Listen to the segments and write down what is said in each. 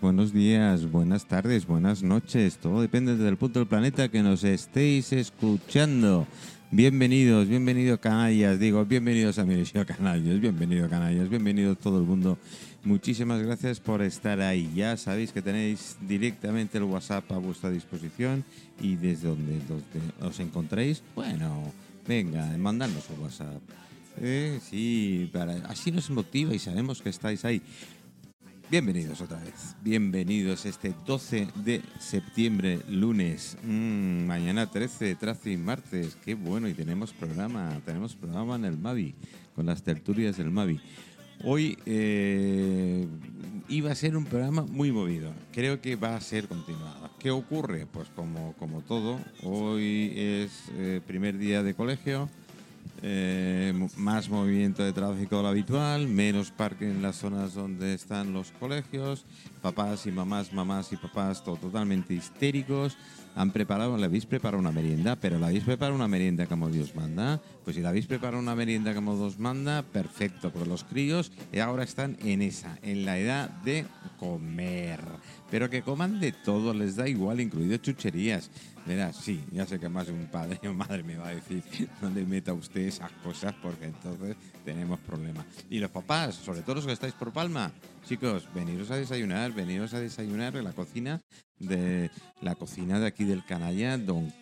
buenos días, buenas tardes, buenas noches. Todo depende del punto del planeta que nos estéis escuchando. Bienvenidos, bienvenidos canallas, digo, bienvenidos a mi edición canallas, bienvenidos canallas, bienvenidos todo el mundo. Muchísimas gracias por estar ahí. Ya sabéis que tenéis directamente el WhatsApp a vuestra disposición y desde donde, donde os encontréis, bueno, venga, mandadnos un WhatsApp. Eh, sí, para, así nos motiva y sabemos que estáis ahí. Bienvenidos otra vez. Bienvenidos este 12 de septiembre, lunes. Mm, mañana 13, 13 y martes. Qué bueno. Y tenemos programa. Tenemos programa en el Mavi, con las tertulias del Mavi. Hoy eh, iba a ser un programa muy movido. Creo que va a ser continuado. ¿Qué ocurre? Pues como, como todo, hoy es eh, primer día de colegio eh, más movimiento de tráfico de lo habitual, menos parque en las zonas donde están los colegios, papás y mamás, mamás y papás totalmente histéricos. Han preparado, le habéis preparado una merienda, pero la habéis preparado una merienda como Dios manda. Pues si la habéis preparado una merienda como Dios manda, perfecto, porque los críos ahora están en esa, en la edad de comer. Pero que coman de todo, les da igual, incluido chucherías. Verás, sí, ya sé que más de un padre o madre me va a decir no meta usted esas cosas porque entonces tenemos problemas. Y los papás, sobre todo los que estáis por Palma, chicos, veniros a desayunar, veniros a desayunar en la cocina de la cocina de aquí del canalla, don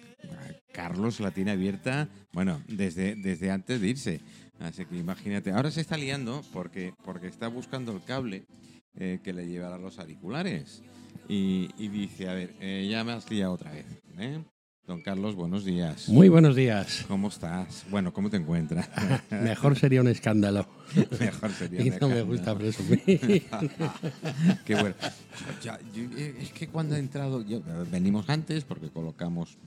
Carlos la tiene abierta, bueno, desde, desde antes de irse. Así que imagínate, ahora se está liando porque, porque está buscando el cable eh, que le llevará los auriculares. Y, y dice, a ver, eh, ya me has liado otra vez. ¿eh? Don Carlos, buenos días. Muy buenos días. ¿Cómo estás? Bueno, ¿cómo te encuentras? Mejor sería un escándalo. Mejor sería Y un no me gusta presumir. Qué bueno. Ya, yo- eh, es que cuando ha entrado, yo- venimos antes porque colocamos,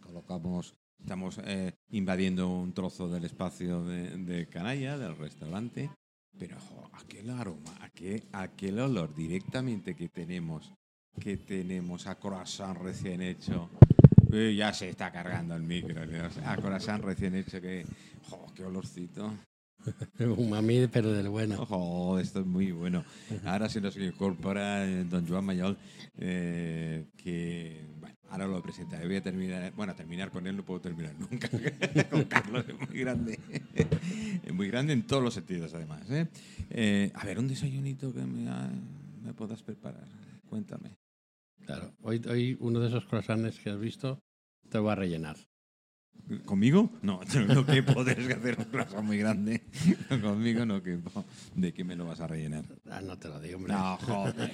colocamos, estamos eh, invadiendo un trozo del espacio de, de Canalla, del restaurante, pero jo, aquel aroma, aquel, aquel olor directamente que tenemos, que tenemos a croissant recién hecho. Ya se está cargando el micro, a croissant recién hecho que, jo, qué olorcito. un mami, pero del bueno. Ojo, esto es muy bueno. Ahora se nos incorpora eh, don Joan Mayol, eh, que bueno, ahora lo presentaré. Voy a terminar, bueno, terminar con él no puedo terminar nunca. con Carlos es muy grande. es muy grande en todos los sentidos, además. ¿eh? Eh, a ver, un desayunito que me, me puedas preparar. Cuéntame. Claro. Hoy, hoy uno de esos croissants que has visto te va a rellenar. ¿Conmigo? No, no quepo, tienes que hacer un croissant muy grande. Conmigo no quepo. ¿De qué me lo vas a rellenar? Ah, no te lo digo, hombre. No, joder.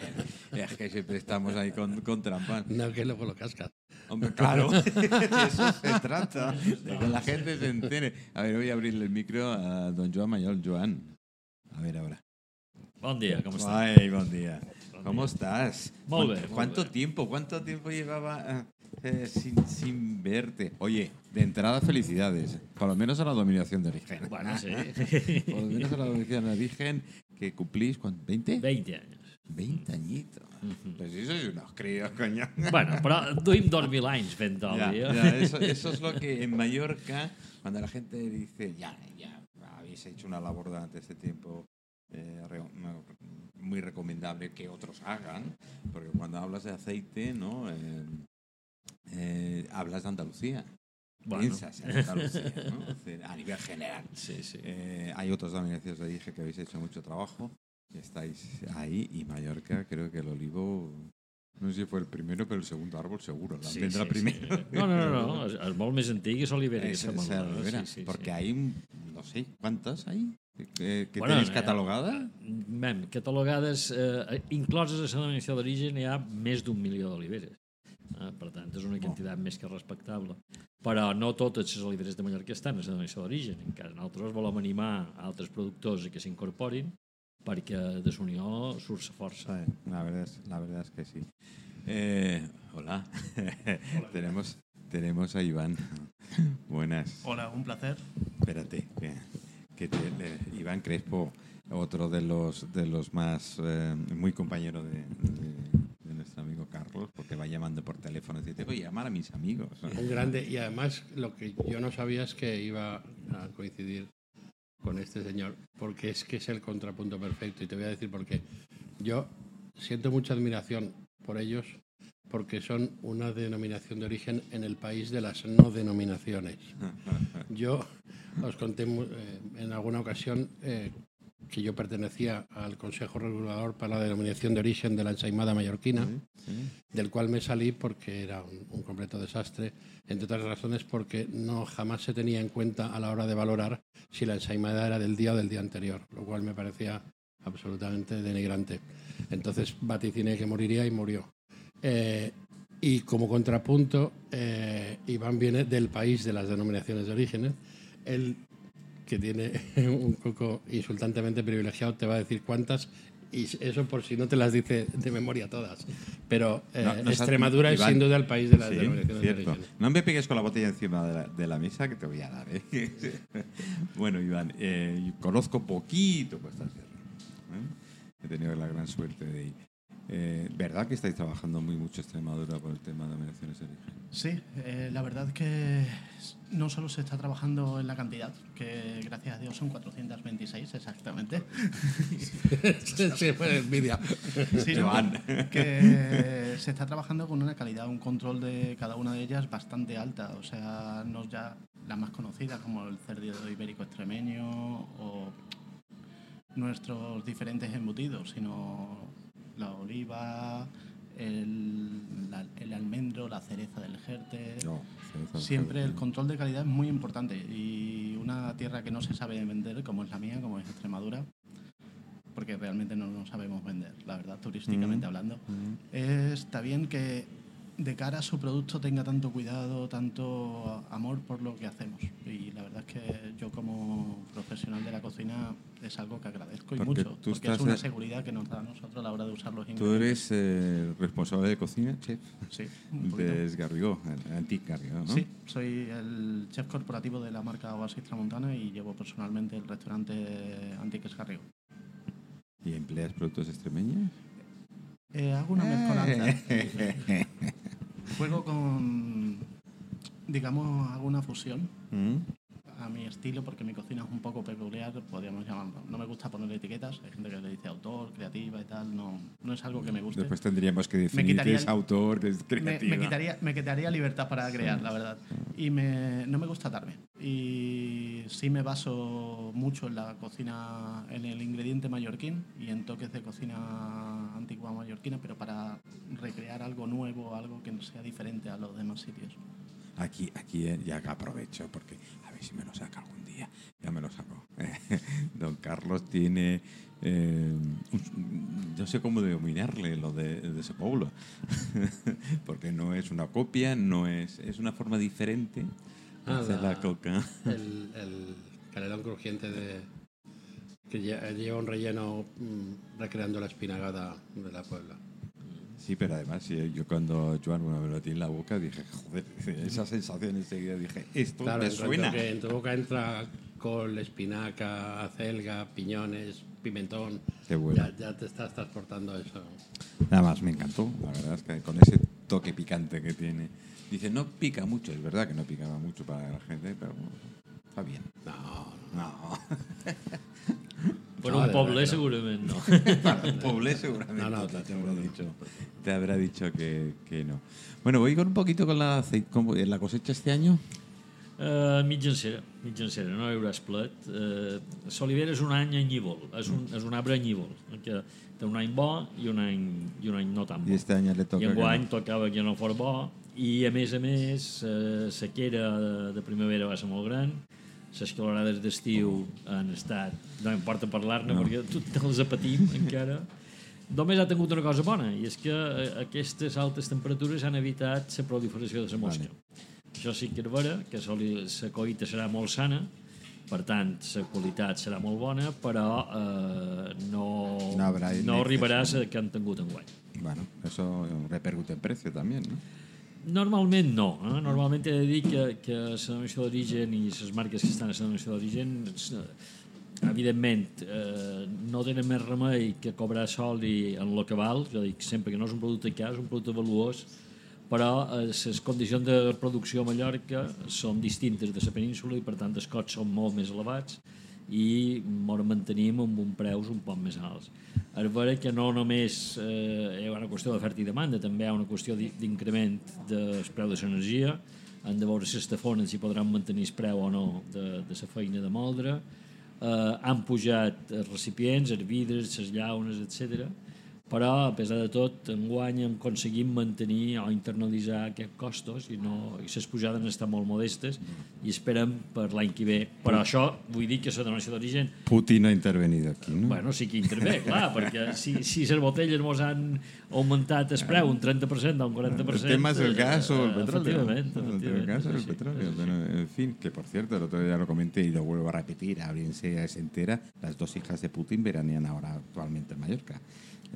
Es que siempre estamos ahí con, con trampas. No, que luego lo cascas. Hombre, claro. De eso se trata. De que la gente se entere. A ver, voy a abrirle el micro a don Joan Mayol. Joan. A ver ahora. Bon dia, com està? Ay, buen día. ¿Cómo estás? Molt ¿Cuánto- bé, molt ¿Cuánto tiempo? ¿Cuánto tiempo llevaba eh, sin, sin verte? Oye, de entrada felicidades. Por lo menos a la dominación de origen. Bueno, sí. Por lo menos a la dominación de origen que cumplís, ¿cuánto? ¿20? 20 anys. 20 añitos. Pues eso es unos críos, coño. Bueno, però duim 2.000 anys fent ya, eso, eso es lo que en Mallorca, cuando la gente dice, ya, ya, habéis hecho una labor durante este tiempo eh, muy recomendable que otros hagan, porque cuando hablas de aceite, ¿no? Eh, eh, hablas de Andalucía. Bueno. Piensas en Andalucía, ¿no? A nivel general. Sí, sí. Eh, hay otros dominaciones de dije que habéis hecho mucho trabajo, que estáis ahí, y Mallorca, creo que el olivo, no sé si fue el primero, pero el segundo árbol seguro, la Sí, sí, primero. sí. No, no, no, no. És, és molt més antic sí, sí, porque sí. hay, no sé, ¿cuántas hay? ¿Que, que Bueno, tenéis eh, catalogada? Mem, catalogades, eh, incloses a la denominació d'origen, hi ha més d'un milió d'oliveres. Eh, per tant, és una quantitat més que respectable. Però no totes les oliveres de Mallorca estan a la denominació d'origen. Encara nosaltres volem animar altres productors a que s'incorporin perquè de l'Unió surt la força. Sí, la verdad es, la verdad es que sí. Eh, hola. tenemos, tenemos a Iván. Buenas. Hola, un placer. Espérate, que, que le- Iván Crespo, otro de los de los más eh, muy compañero de, de- de nuestro amigo Carlos, porque va llamando por teléfono y dice, voy a llamar a mis amigos. Un grande. Y además, lo que yo no sabía es que iba a coincidir con este señor, porque es que es el contrapunto perfecto. Y te voy a decir por qué. Yo siento mucha admiración por ellos porque son una denominación de origen en el país de las no denominaciones. Yo os conté eh, en alguna ocasión eh, que yo pertenecía al Consejo Regulador para la denominación de origen de la ensaimada mallorquina, del cual me salí porque era un, un completo desastre, entre otras razones porque no jamás se tenía en cuenta a la hora de valorar si la ensaimada era del día o del día anterior, lo cual me parecía absolutamente denigrante. Entonces vaticiné que moriría y murió. Eh, y como contrapunto, eh, Iván viene del país de las denominaciones de orígenes. Él, que tiene un coco insultantemente privilegiado, te va a decir cuántas. Y eso por si no te las dice de memoria todas. Pero eh, No, no sabes- Extremadura es sin duda el país de las Sí, cierto. de. No me pegues con la botella encima de la, de la mesa que te voy a dar. ¿eh? bueno, Iván, eh, conozco poquito Costa Sierra. He tenido la gran suerte de ir. Eh, ¿Verdad que estáis trabajando muy mucho Extremadura por el tema de denominaciones de origen? Sí, eh, la verdad que no solo se está trabajando en la cantidad, que gracias a Dios son 426 exactamente, sí, fue envidia. sino Joan. que se está trabajando con una calidad, un control de cada una de ellas bastante alta. O sea, no ya las más conocidas como el cerdo ibérico extremeño o nuestros diferentes embutidos, sino la oliva, el, la- el almendro, la cereza del Jerte. No, cereza, Siempre el control de calidad es muy importante y una tierra que no se sabe vender, como es la mía, como es Extremadura, porque realmente no nos sabemos vender, la verdad, turísticamente Mm. hablando. Mm. Está bien que de cara a su producto tenga tanto cuidado, tanto amor por lo que hacemos. Y la verdad es que yo como profesional de la cocina es algo que agradezco y Porque mucho, tú porque es una seguridad que nos da a nosotros a la hora de usar los Tú ingredientes. eres eh, responsable de cocina, chef, Sí, de Esgarrigó, el Antic Garrigó, ¿no? Sí, soy el chef corporativo de la marca Oasis Tramontana y llevo personalmente el restaurante Antiques Garrigo. ¿Y empleas productos extremeños? Eh, hago una mezcolanza. Juego con, digamos, hago una fusión Mm. A mi estilo porque mi cocina es un poco peculiar, podríamos llamarlo. No me gusta poner etiquetas, hay gente que le dice autor, creativa y tal, no, no es algo que me guste. Después tendríamos que definir qué es autor, qué es me, creativa. me quitaría, me quitaría libertad para crear, la verdad. Y me, no me gusta atarme. Y sí me baso mucho en la cocina, en el ingrediente mallorquín y en toques de cocina antigua mallorquina, pero para recrear algo nuevo, algo que no sea diferente a los demás sitios. Aquí, aquí eh, ya que aprovecho porque si me lo saca algún día. Ya me lo saco. Don Carlos tiene, eh, no sé cómo denominarle lo de, de ese pueblo, porque no es una copia, no es, es una forma diferente de Ah, hacer la- la coca. El, el canelón crujiente de, que lle- lleva un relleno mm, recreando la espinagada de la Puebla. Sí, pero además yo cuando Joan bueno, me lo tiene en la boca dije, joder, esa sensación enseguida dije, esto Claro, me suena. que en tu boca entra col, espinaca, acelga, piñones, pimentón, Qué bueno. ya, ya te estás transportando eso. Nada más me encantó, la verdad es que con ese toque picante que tiene. Dice, no pica mucho, es verdad que no picaba mucho para la gente, pero bueno, está bien. No, No, Per un de poble, verdad. segurament no. para un poble seguramente No, no, te, te habrá dicho, te habrá dicho que, que no. Bueno, voy con un poquito con la, acei- com- la cosecha este año. Uh, mitjancera, mitjancera, no hi haurà esplet. Uh, L'olivera és un any anyívol, és un, és un arbre anyívol, que té un any bo i un any, i un any no tan bo. Y este año le toca. I enguany no. tocava que no fos bo i a més a més eh, sequera de, de primavera va ser molt gran les calorades d'estiu han estat. No importa parlar-ne No. perquè tot els apatim encara. Només ha tingut una cosa bona i és que eh, aquestes altes temperatures han evitat la proliferació de la mosca. Això sí que és vera que la collita serà molt sana per tant, la qualitat serà molt bona però eh, no, No no arribarà a que han tingut enguany. Bueno, eso repercute en precio también, ¿no? Normalment no. Eh? Normalment he de dir que, que la denominació d'origen i les marques que estan a la denominació d'origen eh, evidentment eh, no tenen més remei que cobrar sol i en el que val, jo dic sempre que no és un producte car, és un producte valuós però eh, les condicions de producció a Mallorca són distintes de la península i per tant els costs són molt més elevats i ens mantenim amb un preus un poc més alts. és vera que no només eh, hi ha una qüestió d'oferta i demanda, també hi ha una qüestió di- d'increment del preu de l'energia, han de veure si estafonen si podran mantenir el preu o no de, de la feina de moldre, eh, han pujat els recipients, els vidres, les llaunes, etc. Però, a pesar de tot, enguany hem aconseguit mantenir o internalitzar aquests costos i, no, i les pujades han estat molt modestes i esperem per l'any que ve. Però això vull dir que la denominació d'origen Putin ha intervenido aquí, ¿no? Bueno, sí que intervé, clar, perquè si, si les botelles mos han augmentat el preu un 30% o un 40%... El tema es el gas o el eh, petróleo. Efectivament, El efectivament. gas o el sí, petróleo. sí, Pero, en fin, que por cierto, el otro día lo comenté y lo vuelvo a repetir, a se entera, las dos hijas de Putin veranean ahora actualmente en Mallorca.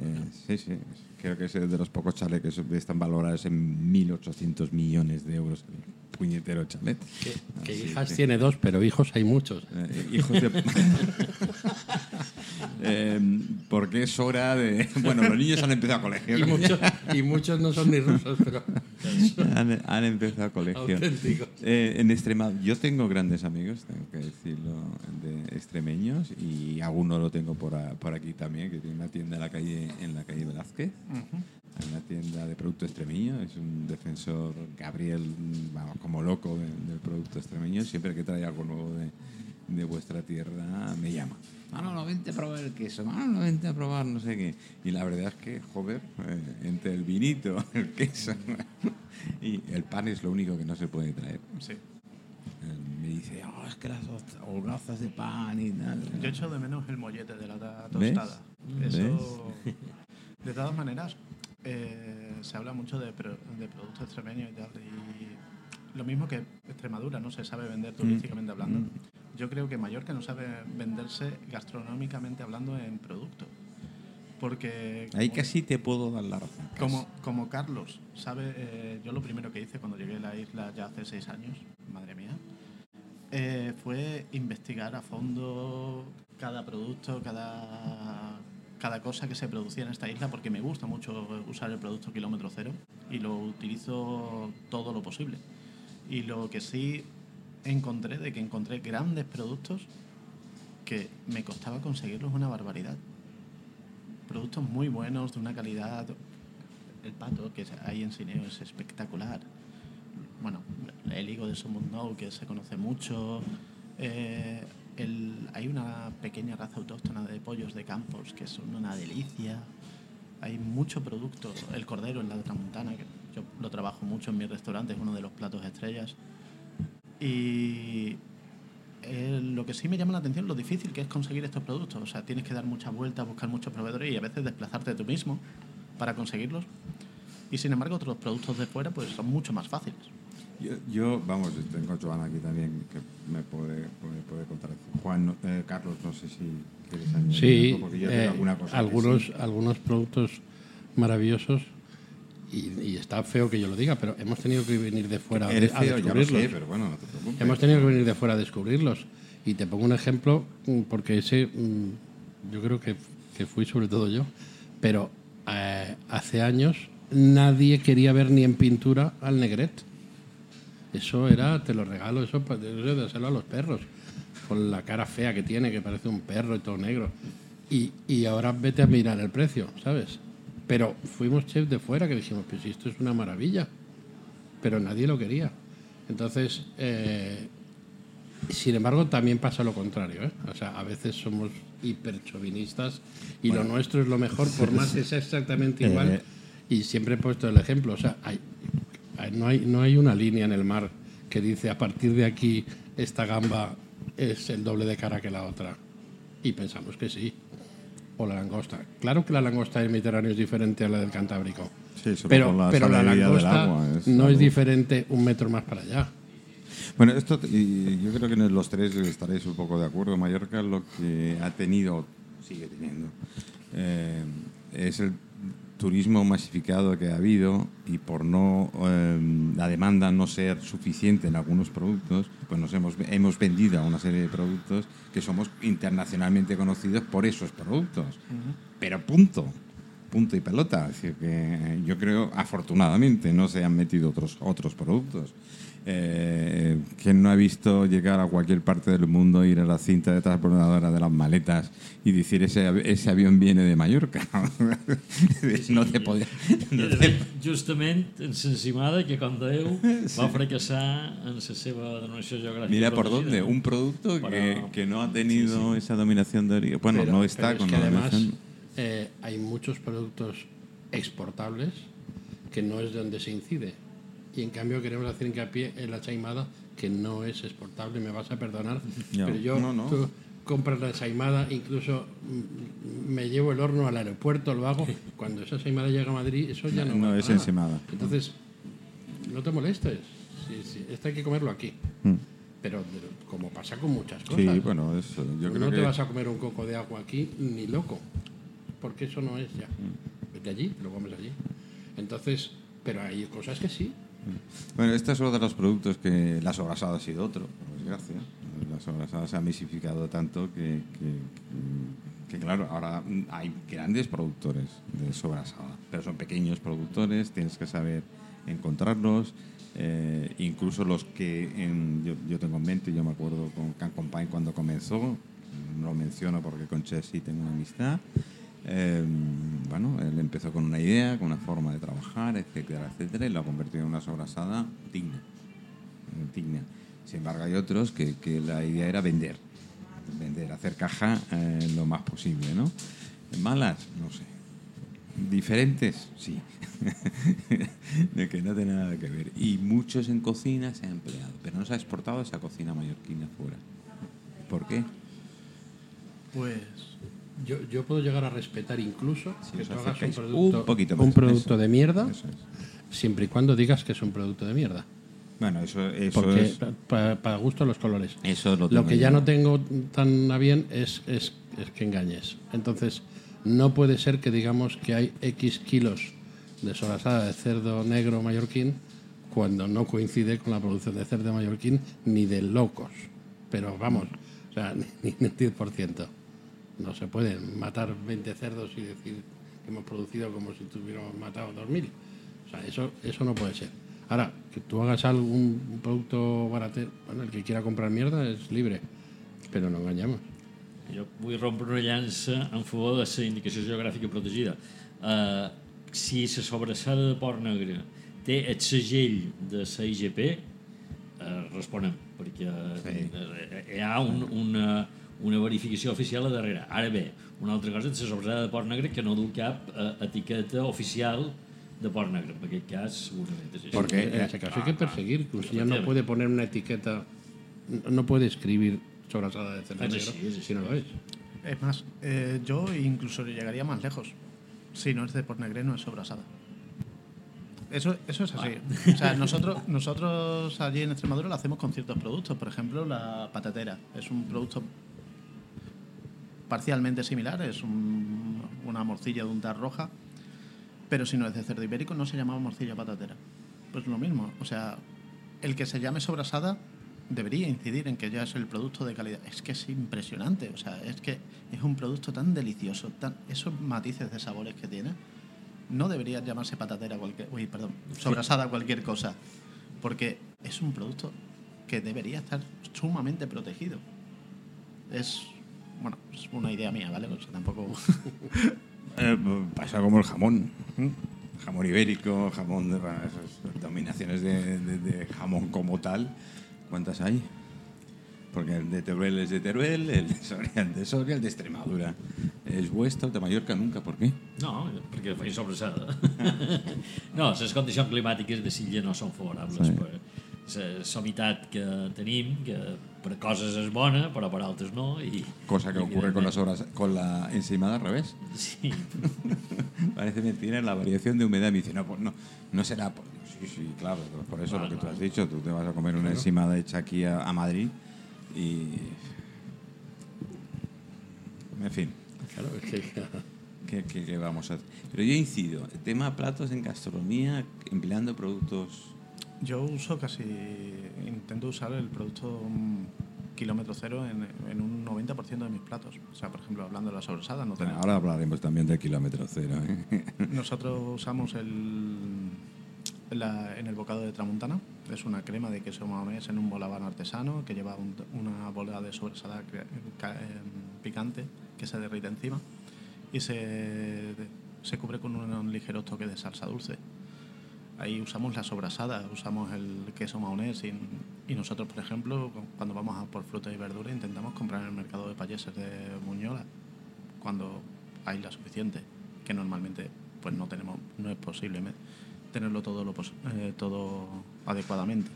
Eh, sí, sí, creo que es de los pocos chalets que están valorados en 1.800 millones de euros el puñetero chalet. Que, hijas que- tiene dos, pero hijos hay muchos. Eh, hijos de... Eh, porque es hora de... Bueno, los niños han empezado a colegio. Y muchos, y muchos no son ni rusos, pero han, han empezado a colegio. Eh, en Extremadura, yo tengo grandes amigos, tengo que decirlo, de extremeños y alguno lo tengo por, a- por aquí también, que tiene una tienda en la calle, en la calle Velázquez, Hay una tienda de producto extremeño, es un defensor, Gabriel, vamos, como loco de- del producto extremeño, siempre que trae algo nuevo de, de vuestra tierra me llama. Mano, no vente a probar el queso, mano, no vente a probar no sé qué. Y la verdad es que, joder, eh, entre el vinito, el queso y el pan es lo único que no se puede traer. Sí. Me dice, "Oh, es que las holgazas de pan y tal. Yo echo de menos el mollete de la tostada. Eso, de todas maneras, eh, se habla mucho de, pro- de productos extremeños y tal. Y lo mismo que Extremadura no se sabe vender turísticamente hablando. Yo creo que Mallorca no sabe venderse gastronómicamente hablando en producto. Porque. Ahí casi te puedo dar la razón. Como, como Carlos, ¿sabe? Eh, yo lo primero que hice cuando llegué a la isla ya hace seis años, madre mía, eh, fue investigar a fondo cada producto, cada, cada cosa que se producía en esta isla, porque me gusta mucho usar el producto kilómetro cero y lo utilizo todo lo posible. Y lo que sí encontré, de que encontré grandes productos que me costaba conseguirlos una barbaridad productos muy buenos, de una calidad. El pato que hay en Cineo es espectacular. Bueno, el higo de Somundou, que se conoce mucho. Eh, el- hay una pequeña raza autóctona de pollos de campos que son una delicia. Hay mucho producto. El cordero en la tramontana, que yo lo trabajo mucho en mi restaurante, es uno de los platos estrellas. Y eh, lo que sí me llama la atención es lo difícil que es conseguir estos productos. O sea, tienes que dar muchas vueltas, buscar muchos proveedores y a veces desplazarte tú mismo para conseguirlos. Y sin embargo, otros productos de fuera pues son mucho más fáciles. Yo, yo, vamos, tengo a Joana aquí también que me puede, me puede contar. Juan, eh, Carlos, no sé si quieres añadir Sí, algo, porque yo tengo eh, alguna cosa. algunos, sí. algunos productos maravillosos. Y, y está feo que yo lo diga, pero hemos tenido que venir de fuera Eres a feo, descubrirlos. sé, pero bueno, no te. Hemos tenido que venir de fuera a descubrirlos. Y te pongo un ejemplo, mm, porque ese mm, yo creo que, que fui sobre todo yo, pero eh, hace años nadie quería ver ni en pintura al negret. Eso era, te lo regalo, eso de dárselo a los perros, con la cara fea que tiene, que parece un perro y todo negro. Y, y ahora vete a mirar el precio, ¿sabes? Pero fuimos chefs de fuera que dijimos, pues esto es una maravilla pero nadie lo quería. Entonces, eh, sin embargo, también pasa lo contrario. ¿eh? O sea, a veces somos hiperchovinistas y lo nuestro es lo mejor, por más que sea exactamente igual. Eh. Y siempre he puesto el ejemplo. O sea, hay- no, hay, no hay una línea en el mar que dice a partir de aquí esta gamba es el doble de cara que la otra. Y pensamos que sí. O la langosta. Claro que la langosta del Mediterráneo es diferente a la del Cantábrico. Sí, Pero, la pero la langosta agua, es no es diferente un metro más para allá. Bueno, esto, y yo creo que en los tres estaréis un poco de acuerdo. Mallorca lo que ha tenido, sigue teniendo, eh, es el turismo masificado que ha habido y por no eh, la demanda no ser suficiente en algunos productos, pues nos hemos, hemos vendido a una serie de productos que somos internacionalmente conocidos por esos productos. Pero punto. punto y pelota. Es decir, que yo creo, afortunadamente, no se han metido otros, otros productos. Eh, ¿Quién no ha visto llegar a cualquier parte del mundo, ir a la cinta de transbordadora de las maletas y decir ese, ese avión viene de Mallorca? no te podía... No De te- justament en l'encimada que com dèieu va fracassar en la seva denominació geogràfica Mira por dónde, un producto Para- que, que no ha tenido esa dominación de origen. Bueno, Pero- no está pero con es que la además dominación. eh, hay muchos productos exportables que no es de donde se incide. Y en cambio queremos hacer hincapié en la chaimada que no es exportable, me vas a perdonar. Pero yo, no, no. tú compras la chaimada, incluso mm, me llevo el horno al aeropuerto, lo hago. Cuando esa chaimada llega a Madrid, eso ya no, No, es nada. encimada. Entonces, no te molestes. Sí, sí, esto hay que comerlo aquí. Mm. Pero de- como pasa con muchas cosas. Sí, bueno, eso. Yo creo no que te vas a comer un coco de agua aquí ni loco, porque eso no es ya. Vete allí, lo comes allí. Entonces, pero hay cosas que sí. Bueno, este es uno de los productos que la sobrasada ha sido otro, por desgracia. La sobrasada se ha masificado tanto que, que- que, claro, ahora hay grandes productores de sobrasada, pero son pequeños productores, tienes que saber encontrarlos. eh, incluso los que en- yo, yo tengo en mente, yo me acuerdo con Can Company cuando comenzó, no lo menciono porque con Ches sí tengo una amistad. Eh, bueno, él empezó con una idea, con una forma de trabajar, etcétera, etcétera, y lo ha convertido en una sobrasada digna. eh, digna. Sin embargo, hay otros que, la idea era vender, vender, hacer caja eh, lo más posible, ¿no? Malas, no sé. Diferentes, sí. de que no tiene nada que ver. Y muchos en cocina se ha empleado, pero no se ha exportado esa cocina mallorquina fuera. ¿Por qué? Pues Yo, yo puedo llegar a respetar incluso Si que tú hagas un producto, un poquito más. un producto Eso. de mierda, es. siempre y cuando digas que es un producto de mierda. Bueno, eso, eso Porque es. pa- para gusto los colores. Eso lo, Lo que ya no tengo tan a bien es, es, es que engañes. Entonces, no puede ser que digamos que hay X kilos de sobrasada de cerdo negro mallorquín cuando no coincide con la producción de cerdo mallorquín ni de locos. Pero vamos, o sea, ni ni el 10%. No se pueden matar 20 cerdos y decir que hemos producido como si tuviéramos matado 2.000. O sea, eso, eso no puede ser. Ahora, que tú hagas algún producto barato, bueno, el que quiera comprar mierda es libre, pero no engañamos. Jo vull rompre una llança en favor de la indicació geogràfica protegida. Uh, si la sobrassada de Port Negre té el segell de la IGP, uh, responem, perquè Sí. sí. hi ha un, una, una verificació oficial a darrere. Ara bé, una altra cosa és la sobrassada de Port Negre que no du cap uh, etiqueta oficial de Port Negre. En aquest cas, segurament és així. ¿Por qué? En ese caso hay que perseguir. que usted ya no puede poner una etiqueta, no- puede escribir sobrasada de cerdo Es negro si no lo es. es más, eh, yo incluso llegaría más lejos. Si no es de por negre, no es sobrasada. Eso, eso es así. O sea, nosotros, nosotros allí en Extremadura lo hacemos con ciertos productos. Por ejemplo, la patatera. Es un producto parcialmente similar. Es un- una morcilla de untar roja. Pero si no es de cerdo ibérico, no se llama morcilla patatera. Pues lo mismo. O sea, el que se llame sobrasada debería incidir en que ya es el producto de calidad. Es que es impresionante. O sea, es que es un producto tan delicioso. Tan, esos matices de sabores que tiene. No debería llamarse patatera cualquier... Uy, perdón. Sobrasada cualquier cosa. Porque es un producto que debería estar sumamente protegido. Es... Bueno, es una idea mía, ¿vale? O sea, tampoco... Eh, pasa como el jamón. ¿eh? Jamón ibérico, jamón de bueno, esas dominaciones de, de- de jamón como tal. ¿Cuántas hay? Porque el de Teruel es de Teruel, el de Soria el de Soria, el de Extremadura es vuestro, el de Mallorca nunca. ¿Por qué? No, perquè feia sobrassada. no, les condicions climàtiques de Silla no són favorables Sí. sí. per la somitat que tenim, que per coses és bona, però per altres no. I, Cosa que ocurre con, las obras, con la ensaimada al revés. Sí, Parece mentira la variación de humedad. Me dice, no, pues no, no será. Por... Sí, sí, claro, por eso lo que tú has dicho. Tú te vas a comer una ensaimada hecha aquí a, a Madrid y. En fin, Claro, es que ¿qué, qué- qué vamos a hacer? Pero yo incido, el tema platos en gastronomía, empleando productos. Yo uso casi, intento usar el producto kilómetro cero en, en un 90% de mis platos. O sea, por ejemplo, hablando de la sobrasada, no tenemos. ahora hablaremos también del kilómetro cero. ¿eh? Nosotros usamos el, la- en el bocado de Tramuntana. Es una crema de queso maonés en un bolabán artesano que lleva un- una bola de ca- em, picante que se derrite encima y se, se cubre con un, un ligero toque de salsa dulce. Ahí usamos la sobrasada, usamos el queso maonés y, y nosotros, por ejemplo, cu- cuando vamos a por fruta y verdura intentamos comprar en el mercado de payeses de Muñola cuando hay la suficiente, que normalmente pues no tenemos, no es posible tenerlo todo lo eh, todo adecuadamente.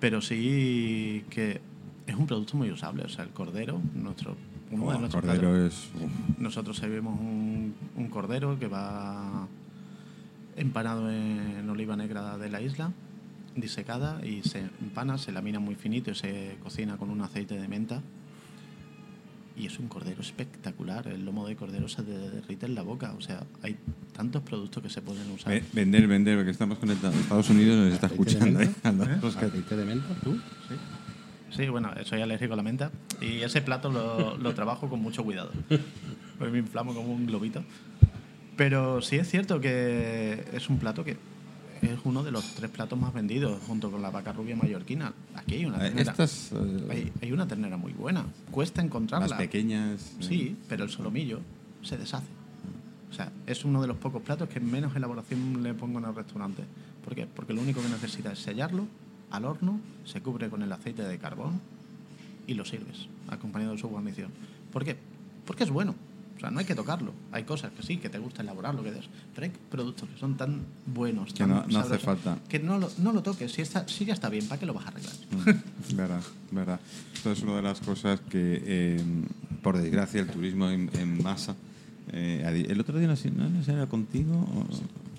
Pero sí que es un producto muy usable, o sea, el cordero, nuestro uno de nuestros cordero platos- es... uf. nosotros servimos un, un cordero que va empanado en oliva negra de la isla, disecada y se empana, se lamina muy finito y se cocina con un aceite de menta. Y es un cordero espectacular. El lomo de cordero se te derrite en la boca. O sea, hay tantos productos que se pueden usar. Ve- Vender, vender, porque estamos conectados. Estados Unidos nos está ¿Aceite de escuchando. ¿eh? que- ¿Aceite de menta? ¿Tú? Sí, bueno, soy alérgico a la menta y ese plato lo, lo trabajo con mucho cuidado. Pues me inflamo como un globito. Pero sí es cierto que es un plato que es uno de los tres platos más vendidos junto con la vaca rubia mallorquina. Aquí hay una Eh, ternera. Estas, eh, Hay, hay una ternera muy buena. Cuesta encontrarla. las pequeñas... eh, Sí, pero el solomillo se deshace. O sea, es uno de los pocos platos que menos elaboración le pongo en el restaurante. ¿Por qué? Porque lo único que necesita es sellarlo al horno, se cubre con el aceite de carbón y lo sirves, acompañado de su guarnición. ¿Por qué? Porque es bueno. O sea, no hay que tocarlo. Hay cosas que sí, que te gusta elaborar lo que des. Pero hay productos que son tan buenos, Que tan no- no hace falta. Que no lo, no lo toques. Si, está, si ya está bien, ¿para qué lo vas a arreglar? Mm, Verdad, verdad. Esto es una de las cosas que, eh, por desgracia, el turismo en, en masa. eh, el otro día no sé, no, era contigo.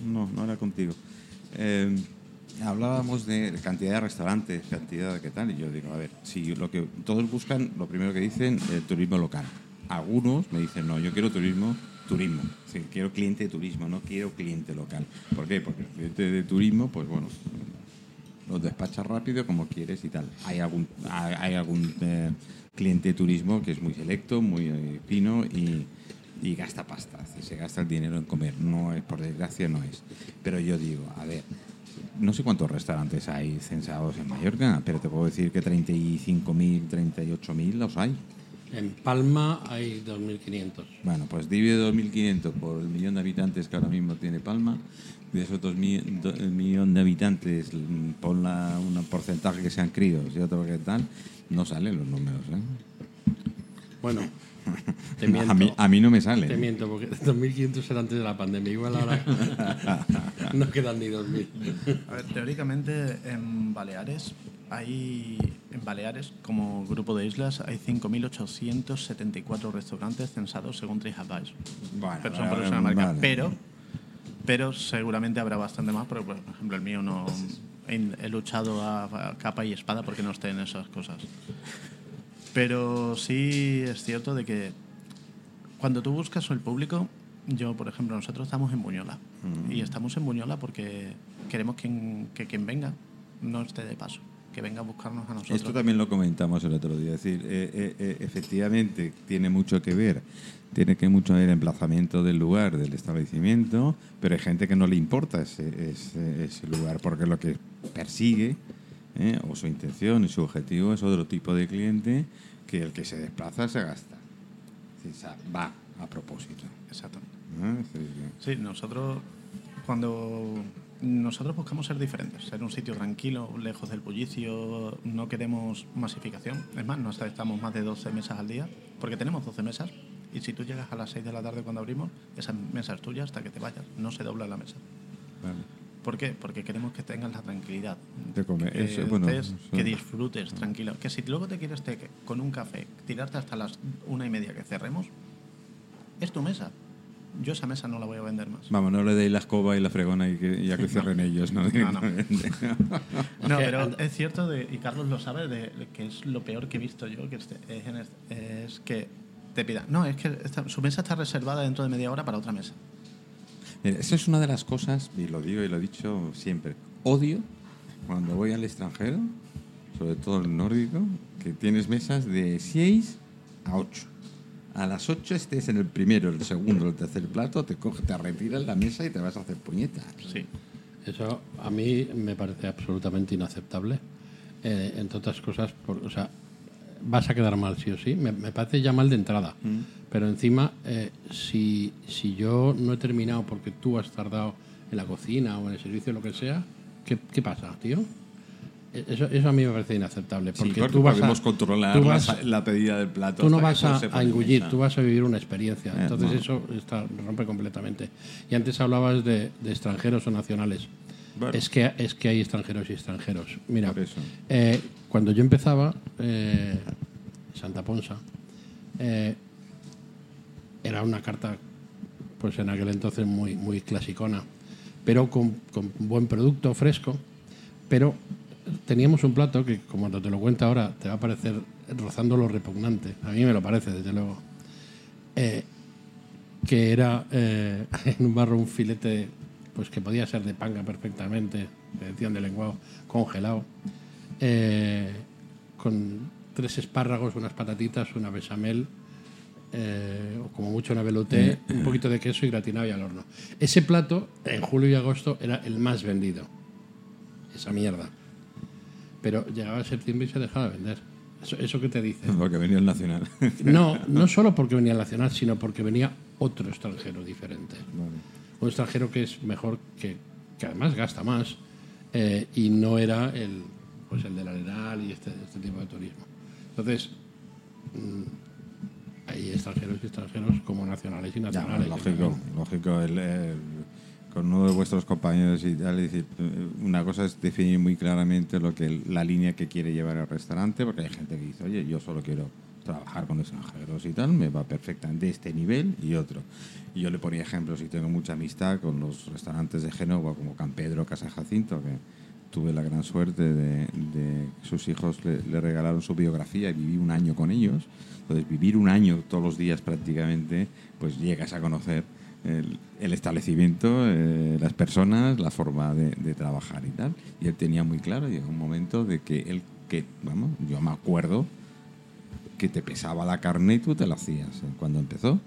no, no era contigo. Eh, hablábamos de cantidad de restaurantes, cantidad de qué tal. Y yo digo, a ver, si lo que todos buscan, lo primero que dicen, el turismo local. Algunos me dicen, no, yo quiero turismo, turismo. Quiero cliente de turismo, no quiero cliente local. ¿Por qué? Porque el cliente de turismo, pues bueno, los despachas rápido como quieres y tal. Hay algún, hay, algún eh, cliente de turismo que es muy selecto, muy eh, fino y, y gasta pasta. Se gasta el dinero en comer. No es, por desgracia, no es. Pero yo digo, a ver, no sé cuántos restaurantes hay censados en Mallorca, pero te puedo decir que 35.000, 38.000 los hay. En Palma hay 2.500. Bueno, pues divide 2.500 por el millón de habitantes que ahora mismo tiene Palma. De esos dos mi- do- el millón de habitantes, pon la- un porcentaje que sean críos y otro que tal, no salen los números. ¿eh? Bueno, te miento. A, mí, a mí no me salen. Te miento, porque 2.500 era antes de la pandemia. Igual ahora no quedan ni 2.000. A ver, teóricamente en Baleares hay en Baleares como grupo de islas hay 5.874 restaurantes censados según TripAdvisor. Pero son vale, marca, vale. pero pero seguramente habrá bastante más, pero por ejemplo el mío no he, luchado a, a capa y espada porque no esté en esas cosas. Pero sí es cierto de que cuando tú buscas el público, yo, por ejemplo, nosotros estamos en Buñola. Y estamos en Buñola porque queremos que quien venga no esté de paso, que venga a buscarnos a nosotros. Esto también lo comentamos el otro día. Es decir, eh, eh, eh, efectivamente tiene mucho que ver. Tiene que mucho el emplazamiento del lugar, del establecimiento, pero hay gente que no le importa ese, ese, ese lugar porque lo que persigue, eh, o su intención y su objetivo es otro tipo de cliente que el que se desplaza se gasta. Va a propósito. Exacto. que- Sí, nosotros cuando nosotros buscamos ser diferentes, ser un sitio tranquilo, lejos del bullicio, no queremos masificación. Es más, no estamos más de 12 mesas al día, porque tenemos 12 mesas y si tú llegas a las 6 de la tarde cuando abrimos, esa mesa es tuya hasta que te vayas, no se dobla la mesa. vale. ¿Por qué? Porque queremos que tengas la tranquilidad. De comer. Que, Eso, bueno, estés- eso- que disfrutes tranquilo. Que si luego te quieres te- con un café, tirarte hasta las una y media que cerremos, es tu mesa. Yo esa mesa no la voy a vender más. Vamos, no le deis la escoba y la fregona y que ya que cierren ellos, ¿no? No, no. No, pero es cierto, de, y Carlos lo sabe, de, de que es lo peor que he visto yo, que este- es, es que te pida, no, es que esta- su mesa está reservada dentro de media hora para otra mesa. Mira, eso es una de las cosas, y lo digo y lo he dicho siempre, odio cuando voy al extranjero, sobre todo el nórdico, que tienes mesas de 6 a 8. A las 8 estés en el primero, el segundo, el tercer plato, te coge, te retiras la mesa y te vas a hacer puñetas. Sí. Eso a mí me parece absolutamente inaceptable. Eh, entre otras cosas, por- o sea, vas a quedar mal sí o sí. Me, me parece ya mal de entrada. Pero encima, eh, si, si yo no he terminado porque tú has tardado en la cocina o en el servicio, lo que sea, ¿qué, qué pasa, tío? Eso, eso a mí me parece inaceptable. Sí, Porque tú vas a, podemos controlar tú la vas- sa- la, pedida del plato. Tú no vas a, engullir, mesa. tú vas a vivir una experiencia. Eh, Entonces eso está, rompe completamente. Y antes hablabas de, de extranjeros o nacionales. Bueno. Es, que, es que hay extranjeros y extranjeros. Mira, eh, cuando yo empezaba, eh, Santa Ponsa, era una carta, pues en aquel entonces muy, muy clasicona, pero con, con buen producto, fresco. Pero teníamos un plato que, como te lo cuento ahora, te va a parecer rozando lo repugnante. A mí me lo parece, desde luego. Eh, que era eh, en un barro un filete pues que podía ser de panga perfectamente, decían de lenguado, congelado, eh, con tres espárragos, unas patatitas, una bechamel, eh, o como mucho una velouté, un poquito de queso y gratinado y al horno. Ese plato, en julio y agosto, era el más vendido. Esa mierda. Pero llegaba septiembre y se dejaba de vender. ¿Eso, eso qué te dice? Porque venía el Nacional. No, no solo porque venía el nacional, sino porque venía otro extranjero diferente. Vale. Un extranjero que es mejor, que, que además gasta más, eh, y no era el, pues el del Arenal y este, este tipo de turismo. Entonces, mm, hay extranjeros y extranjeros como nacionales y Ya, nacionales. lógico, lógico. El, el- con uno de vuestros compañeros y tal, es decir, eh, una cosa es definir muy claramente lo que la línea que quiere llevar el restaurante, porque hay gente que dice, oye, yo solo quiero trabajar con extranjeros y tal, me va perfectamente este nivel y otro. Y yo le ponía ejemplos y tengo mucha amistad con los restaurantes de Génova, como Campedro, Casa Jacinto, que tuve la gran suerte de, de sus hijos le, le regalaron su biografía y viví un año con ellos. Entonces, vivir un año todos los días prácticamente, pues llegas a conocer el, el establecimiento, eh, las personas, la forma de, de trabajar y tal. Y él tenía muy claro, llegó un momento de que él, que, vamos, yo me acuerdo que te pesaba la carne y tú te la hacías ¿eh? cuando empezó.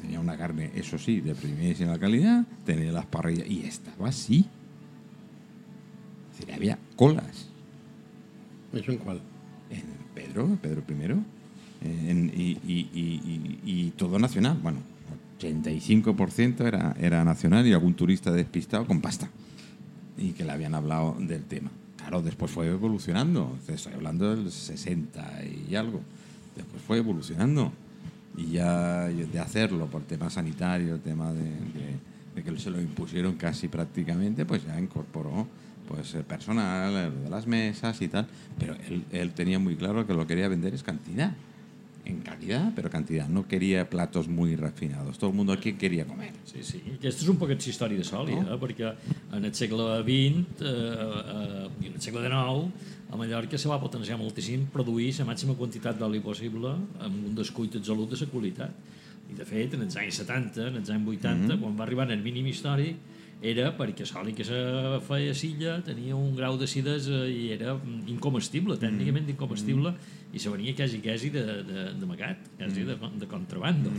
Tenía una carne, eso sí, de primerísima calidad, tenía las parrillas y estaba así. Es decir, había colas. ¿Eso en cuál? En Pedro, Pedro I, en- y, y- y- todo nacional. Bueno, 85% era, era nacional y algún turista despistado con pasta. Y que le habían hablado del tema. Claro, después fue evolucionando. Estoy hablando del 60 y algo. Después fue evolucionando. Y ya de hacerlo por tema sanitario, tema de, de- que se lo impusieron casi prácticamente, pues ya incorporó pues el personal, el de las mesas y tal. Pero él, él tenía muy claro que lo que quería vender es cantidad. En calidad, pero cantidad. No queria platos muy refinados. Todo el mundo aquí quería comer. Sí, sí. Aquesta és un poquet història de Soli, No? eh? perquè en el segle XX eh, eh, i en el segle XIX a Mallorca se va potenciar moltíssim produir la màxima quantitat d'oli possible amb un descuit absolut de la qualitat. I de fet, en els anys 70, en els anys 80, quan va arribar el mínim històric, era perquè l'oli que se feia Silla tenia un grau d'acidesa i era mm, incomestible, tècnicament incomestible, i se venia quasi, quasi de, de, d'amagat, quasi de, de contrabando.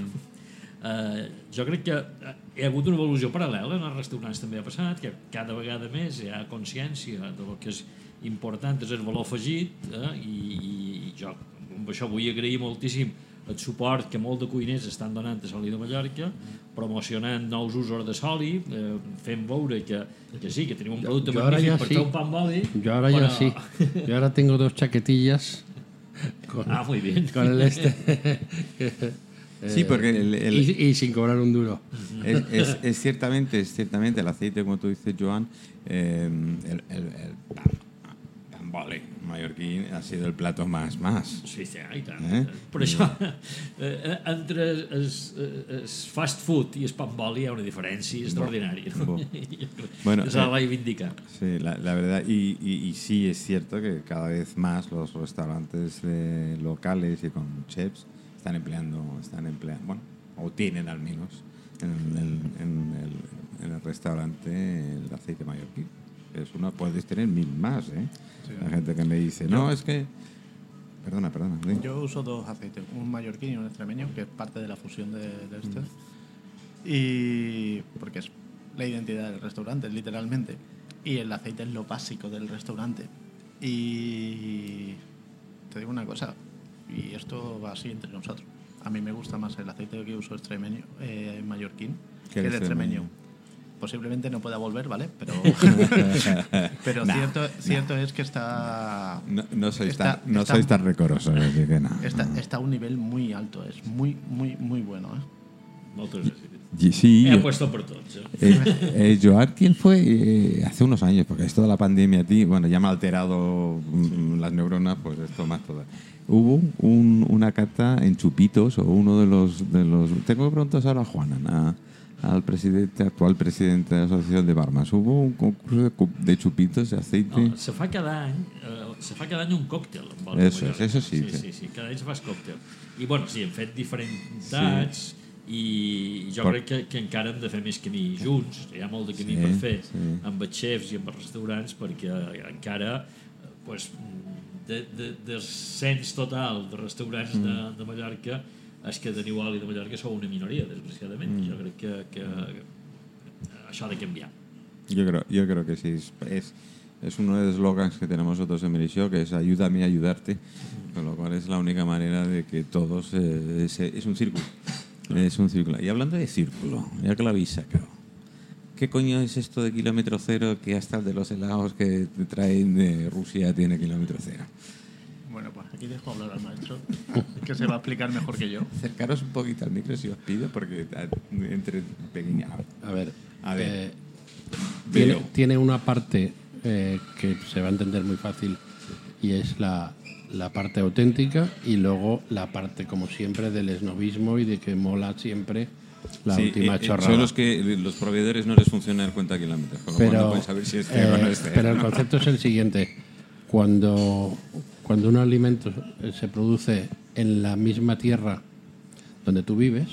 Uh, jo crec que eh, hi ha hagut una evolució paral·lela en els restaurants també ha passat, que cada vegada més hi ha consciència de lo que és important és el valor afegit eh, i, i jo amb això vull agrair moltíssim el suport que molt de cuiners estan donant a Soli de Mallorca promocionant nous usos de soli eh, fent veure que, que sí, que tenim un producte jo ara magnífic ja per sí. fer un pan d'oli Yo ahora ya però- sí. Yo ahora tengo dos chaquetillas con, ah, muy bien con el este. Sí, porque el- el- y, y sin cobrar un duro. es, es- es ciertamente, es ciertamente el aceite, como tú dices, Joan, eh, el, el, el pan, pan vale mallorquín ha sido el plato más, más. Sí, sí, i tant. Eh? Eh? Per això, eh, entre el fast food i el pan boli hi ha una diferència extraordinària. bo. bueno, S'ha de eh, reivindicar. Sí, la, la verdad, y, y- y sí es cierto que cada vez más los restaurantes eh, locales y con chefs están empleando, están empleando, bueno, o tienen al menos en el, en el- en el restaurante el aceite mallorquín. Es una, puedes tener mil más, ¿eh? La gente que me dice, no, es que... Perdona, perdona. Yo uso dos aceites, un mallorquín y un extremeño, que es parte de la fusión de, de este. Y porque es la identidad del restaurante, literalmente. Y el aceite es lo básico del restaurante. Y te digo una cosa, y esto va así entre nosotros. A mí me gusta más el aceite que uso extremeño, eh, mallorquín Que el extremeño. Posiblemente no pueda volver, ¿vale? Pero, pero Nah, cierto, cierto es que está No, no sois, Está- tan, no está- sois tan recorosos, no. Está, está a un nivel muy alto, es muy, muy, muy bueno. ¿eh? Sí, He yo- apuesto per tots. Eh? Eh, eh, Joan, ¿quién fue eh, hace unos años? Porque esto de la pandemia a ti, bueno, ya me ha alterado mm, las neuronas, pues esto más todas. Hubo un- una cata en Chupitos, o uno de los... De los tengo que preguntar ahora a Juana, al presidente, actual presidente de la Asociación de Barmas. Hubo un concurso de, de chupitos de aceite. No, se fa cada any, eh, se fa cada any un còctel. Amb el Eso és, eso sí, Sí, sí. sí, sí, cada any se fa còctel. I bueno, sí, hem fet diferents i jo Per- crec que, que encara hem de fer més camí junts. Hi ha molt de camí Sí, per fer sí. amb els xefs i amb els restaurants perquè encara eh, pues, de, de, del cens total de restaurants de, Mm. de Mallorca és que de Igual i de Mallorca sou una minoria, desgraciadament. Mm. Jo crec que, que això ha de canviar. Yo creo, yo creo que sí. Es, es, es uno de los eslogans que tenemos nosotros en Merishow, que es ayúdame a ayudarte, con lo cual es la única manera de que todos... eh, es, es un círculo. Es un círculo. Y hablando de círculo, ya que lo habéis sacado, ¿qué coño es esto de kilómetro cero que hasta el de los helados que te traen de Rusia tiene kilómetro cero? Aquí dejo hablar al maestro, que se va a explicar mejor que yo. Acercaros un poquito al micro si os pido, porque entre pequeña... A ver, A ver. eh, tiene, tiene una parte eh, que se va a entender muy fácil y es la, la parte auténtica y luego la parte, como siempre, del esnovismo y de que mola siempre la Sí, última eh, eh, chorrada. Son los que los proveedores no les funciona el cuenta kilómetros, con lo cual no pero, pueden saber si es o no eh, es pero el concepto es el siguiente. Cuando, cuando un alimento se produce en la misma tierra donde tú vives,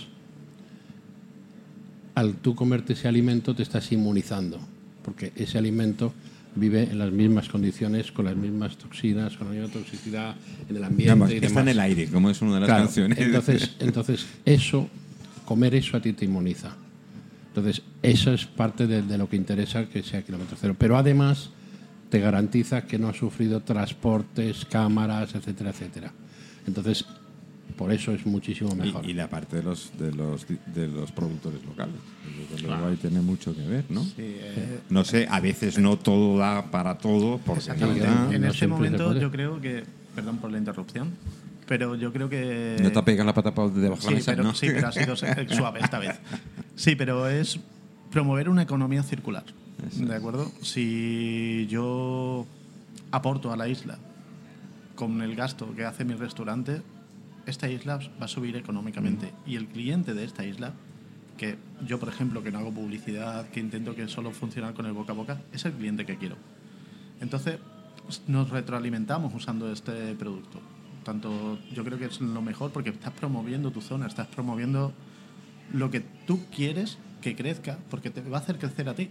al tú comerte ese alimento te estás inmunizando, porque ese alimento vive en las mismas condiciones, con las mismas toxinas, con la misma toxicidad en el ambiente Vamos, y está demás. en el aire, como es una de las Claro, canciones. Entonces, entonces, eso, comer eso a ti te inmuniza. Entonces, eso es parte de, de lo que interesa que sea kilómetro cero. Pero además, te garantiza que no ha sufrido transportes, cámaras, etcétera, etcétera. Entonces, por eso es muchísimo mejor. y, y la parte de los, de los, de los productores locales. Desde luego ahí tiene mucho que ver, ¿no? eh, No sé, a veces no todo da para todo, porque no en no este momento yo creo que, perdón por la interrupción, pero yo creo que... No te pegas la pata para debajo de Sí la mesa, pero, ¿no? sí, pero ha sido suave esta vez. Sí, pero es promover una economía circular. ¿De acuerdo? Si yo aporto a la isla con el gasto que hace mi restaurante, esta isla va a subir económicamente. Y el cliente de esta isla, que yo, por ejemplo, que no hago publicidad, que intento que solo funcione con el boca a boca, es el cliente que quiero. Entonces, nos retroalimentamos usando este producto. Tanto yo creo que es lo mejor porque estás promoviendo tu zona, estás promoviendo lo que tú quieres que crezca, porque te va a hacer crecer a ti,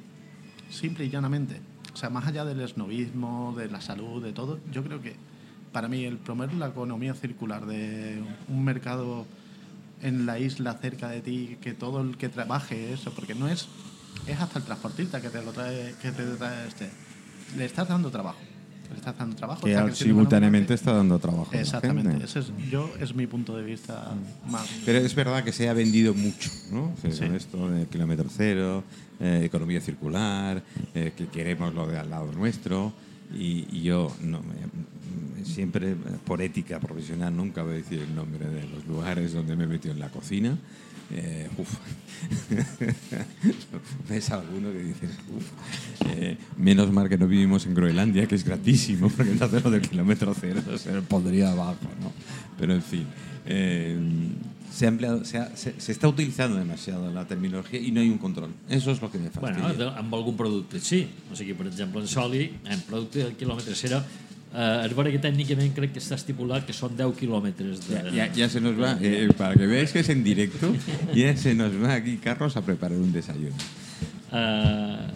simple y llanamente. O sea, más allá del esnovismo, de la salud, de todo, yo creo que para mí el promover la economía circular de un mercado en la isla cerca de ti, que todo el que trabaje eso, porque no es, es hasta el transportista que te lo trae, que te trae este, le estás dando trabajo, le estás dando trabajo. Que está simultáneamente está dando trabajo. Exactamente, ese es, yo es mi punto de vista más. Pero es verdad que se ha vendido mucho, ¿no? Sí, Sí. Con esto de kilómetro cero, eh, economía circular, eh, que queremos lo de al lado nuestro. Y, y yo no, me- siempre, eh, por ética profesional, nunca voy a decir el nombre de los lugares donde me he metido en la cocina. Eh, uf. Ves alguno que dice, uf. Eh, menos mal que no vivimos en Groenlandia, que es gratísimo, porque entonces lo del kilómetro cero se pondría abajo, ¿no? Pero en fin, eh, se, ha empleado, se, ha- se- se está utilizando demasiado la terminología y no hay un control. Eso es lo que me fastidia. Bueno, amb algun producte sí. O sigui, per exemple, en soli, en producte del quilòmetre zero, eh, és vera que tècnicament crec que està estipulat que són 10 quilòmetres de... Ya, ya- ya se nos va, eh, para que veáis que es en directo, ya se nos va aquí Carlos a preparar un desayuno. Eh,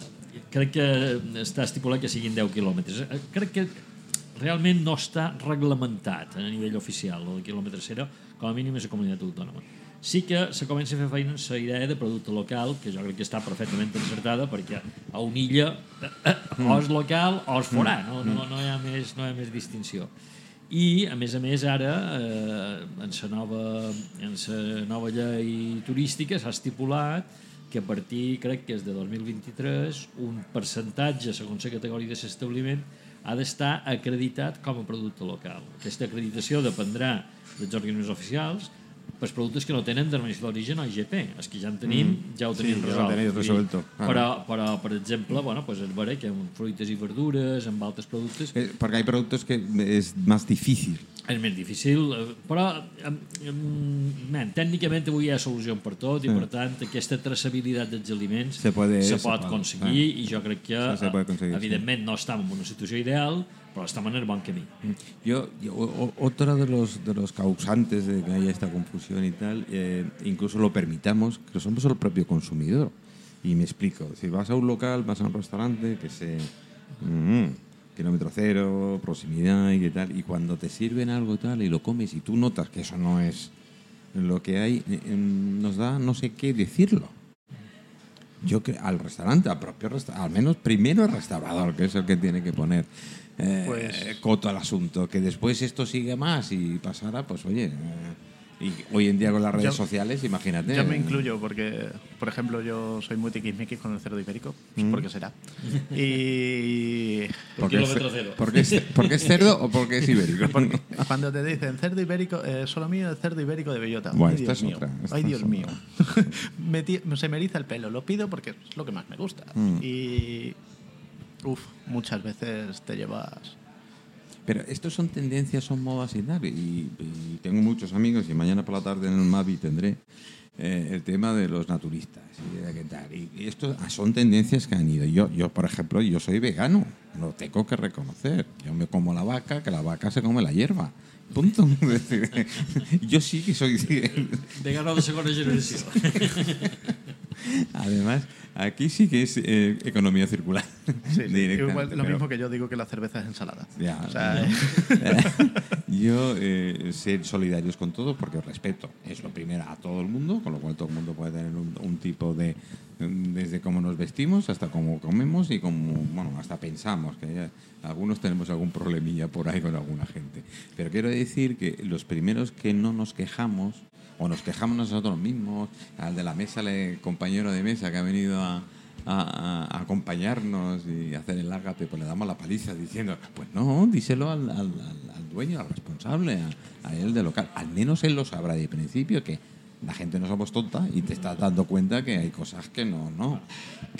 crec que està estipulat que siguin 10 quilòmetres. Eh, Crec que realment no està reglamentat a nivell oficial, el quilòmetre zero, com a mínim és a comunitat autònoma. Sí que se comença a fer feina en la idea de producte local, que jo crec que està perfectament encertada, perquè a una illa eh, eh, o és local o és forà, no, no, no, hi ha més, no hi ha més distinció. I, a més a més, ara, eh, en la nova, en la nova llei turística s'ha estipulat que a partir, crec que és de 2023, un percentatge, segons la categoria de l'establiment, ha d'estar acreditat com a producte local. Aquesta acreditació dependrà dels organismes oficials pels productes que no tenen denominació d'origen o IGP. Els que ja en tenim, mm. ja ho tenim ja ho resolt. tenéis Vull dir, resuelto. Ah. Però, però, per exemple, bueno, pues es veure que amb fruites i verdures, amb altres productes, Eh, Porque hay productos que es más difícil. és més difícil, eh, però man, tècnicament avui hi ha solució per tot i per tant aquesta traçabilitat dels aliments Se puede- se se pot puede, aconseguir i jo crec que Sí, se eh, evidentment no estem en una situació ideal però estem en el bon camí Yo, yo- o- o- otro de los, de los causantes de que haya esta confusión y tal, eh, incluso lo permitamos, que somos el propio consumidor. Y me explico, si vas a un local, vas a un restaurante, que se... mm, kilómetro cero, proximidad y qué tal, y cuando te sirven algo y tal y lo comes y tú notas que eso no es lo que hay, eh, em, nos da no sé qué decirlo. Yo que al restaurante, al propio restaurante, al menos primero el restaurador, que es el que tiene que poner eh, Pues- coto al asunto. Que después esto sigue más y pasará, pues oye. eh, y hoy en día con las redes Yo- sociales, imagínate. Yo me incluyo porque, por ejemplo, yo soy muy tiquismiquis con el cerdo ibérico, pues porque será. Y por Porque es, kilómetro cero porque, es, porque es cerdo o porque es ibérico. porque cuando te dicen cerdo ibérico, eh, solo mío el cerdo ibérico de bellota. Bueno, Ay, esta Dios es mío. otra, esta Ay, es Dios otra. mío. Me se me eriza el pelo, lo pido porque es lo que más me gusta. Mm. Y. Uf, muchas veces te llevas. Pero estos son tendencias, son modas y tal. Y, y tengo muchos amigos y mañana por la tarde en el MAVI tendré eh, el tema de los naturistas y de qué tal. Y, y esto ah, son tendencias que han ido. Yo, yo, por ejemplo, yo soy vegano. Lo tengo que reconocer. Yo me como la vaca, que la vaca se come la hierba. Punto. Yo sí que soy... vegano generació Además, aquí sí que es eh, economía circular. Sí, sí, igual, lo pero- mismo que yo digo que la cerveza es ensalada. Ya, O sea, Yo eh, ser solidarios con todo porque respeto es lo primero a todo el mundo, con lo cual todo el mundo puede tener un, un tipo de desde cómo nos vestimos hasta cómo comemos y cómo bueno hasta pensamos que ya algunos tenemos algún problemilla por ahí con alguna gente. Pero quiero decir que los primeros que no nos quejamos o nos quejamos nosotros mismos, al de la mesa, el compañero de mesa que ha venido a, acompañarnos y hacer el ágape, pues le damos la paliza diciendo, pues no, díselo al, dueño, al responsable, a, a él de local. Al menos él lo sabrá de principio que la gente no somos tonta y te estás dando cuenta que hay cosas que no, no.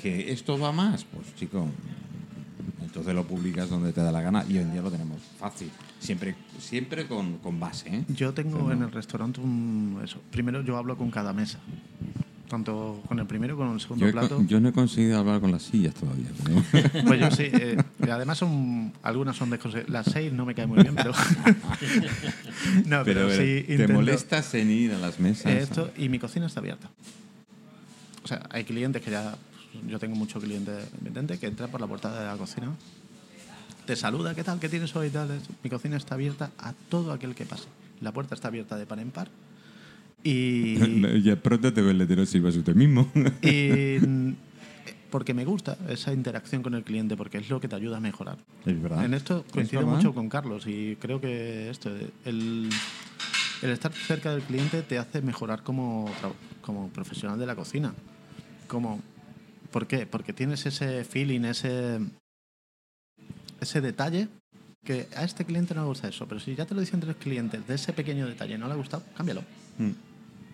Que esto va más, pues chico, entonces lo publicas donde te da la gana y hoy en día lo tenemos fácil. Siempre, siempre con, con base, ¿eh? Yo tengo Pero en el restaurante un. Eso. Primero yo hablo con cada mesa. Tanto con el primero como con el segundo Yo, plato. con- yo no he conseguido hablar con las sillas todavía. pero- Pues yo sí. eh, además son. Algunas son desconse- Las seis no me cae muy bien, pero. no, pero, Pero, sí. ¿te intento- molestas en ir a las mesas? Esto, y mi cocina está abierta. O sea, hay clientes que ya. Yo tengo mucho cliente que entra por la puerta de la cocina. Te saluda, ¿qué tal? ¿Qué tienes hoy? Tal. Mi cocina está abierta a todo aquel que pase. La puerta está abierta de par en par. Y. Ya pronto te ve el letrero sirvas usted mismo. y porque me gusta esa interacción con el cliente, porque es lo que te ayuda a mejorar. Es verdad. En esto Es coincido mucho con Carlos y creo que esto, el, el estar cerca del cliente te hace mejorar como, como profesional de la cocina. Como, ¿Por qué? Porque tienes ese feeling, ese, ese detalle que a este cliente no le gusta eso, pero si ya te lo dicen tres clientes de ese pequeño detalle no le ha gustado, cámbialo. Mm.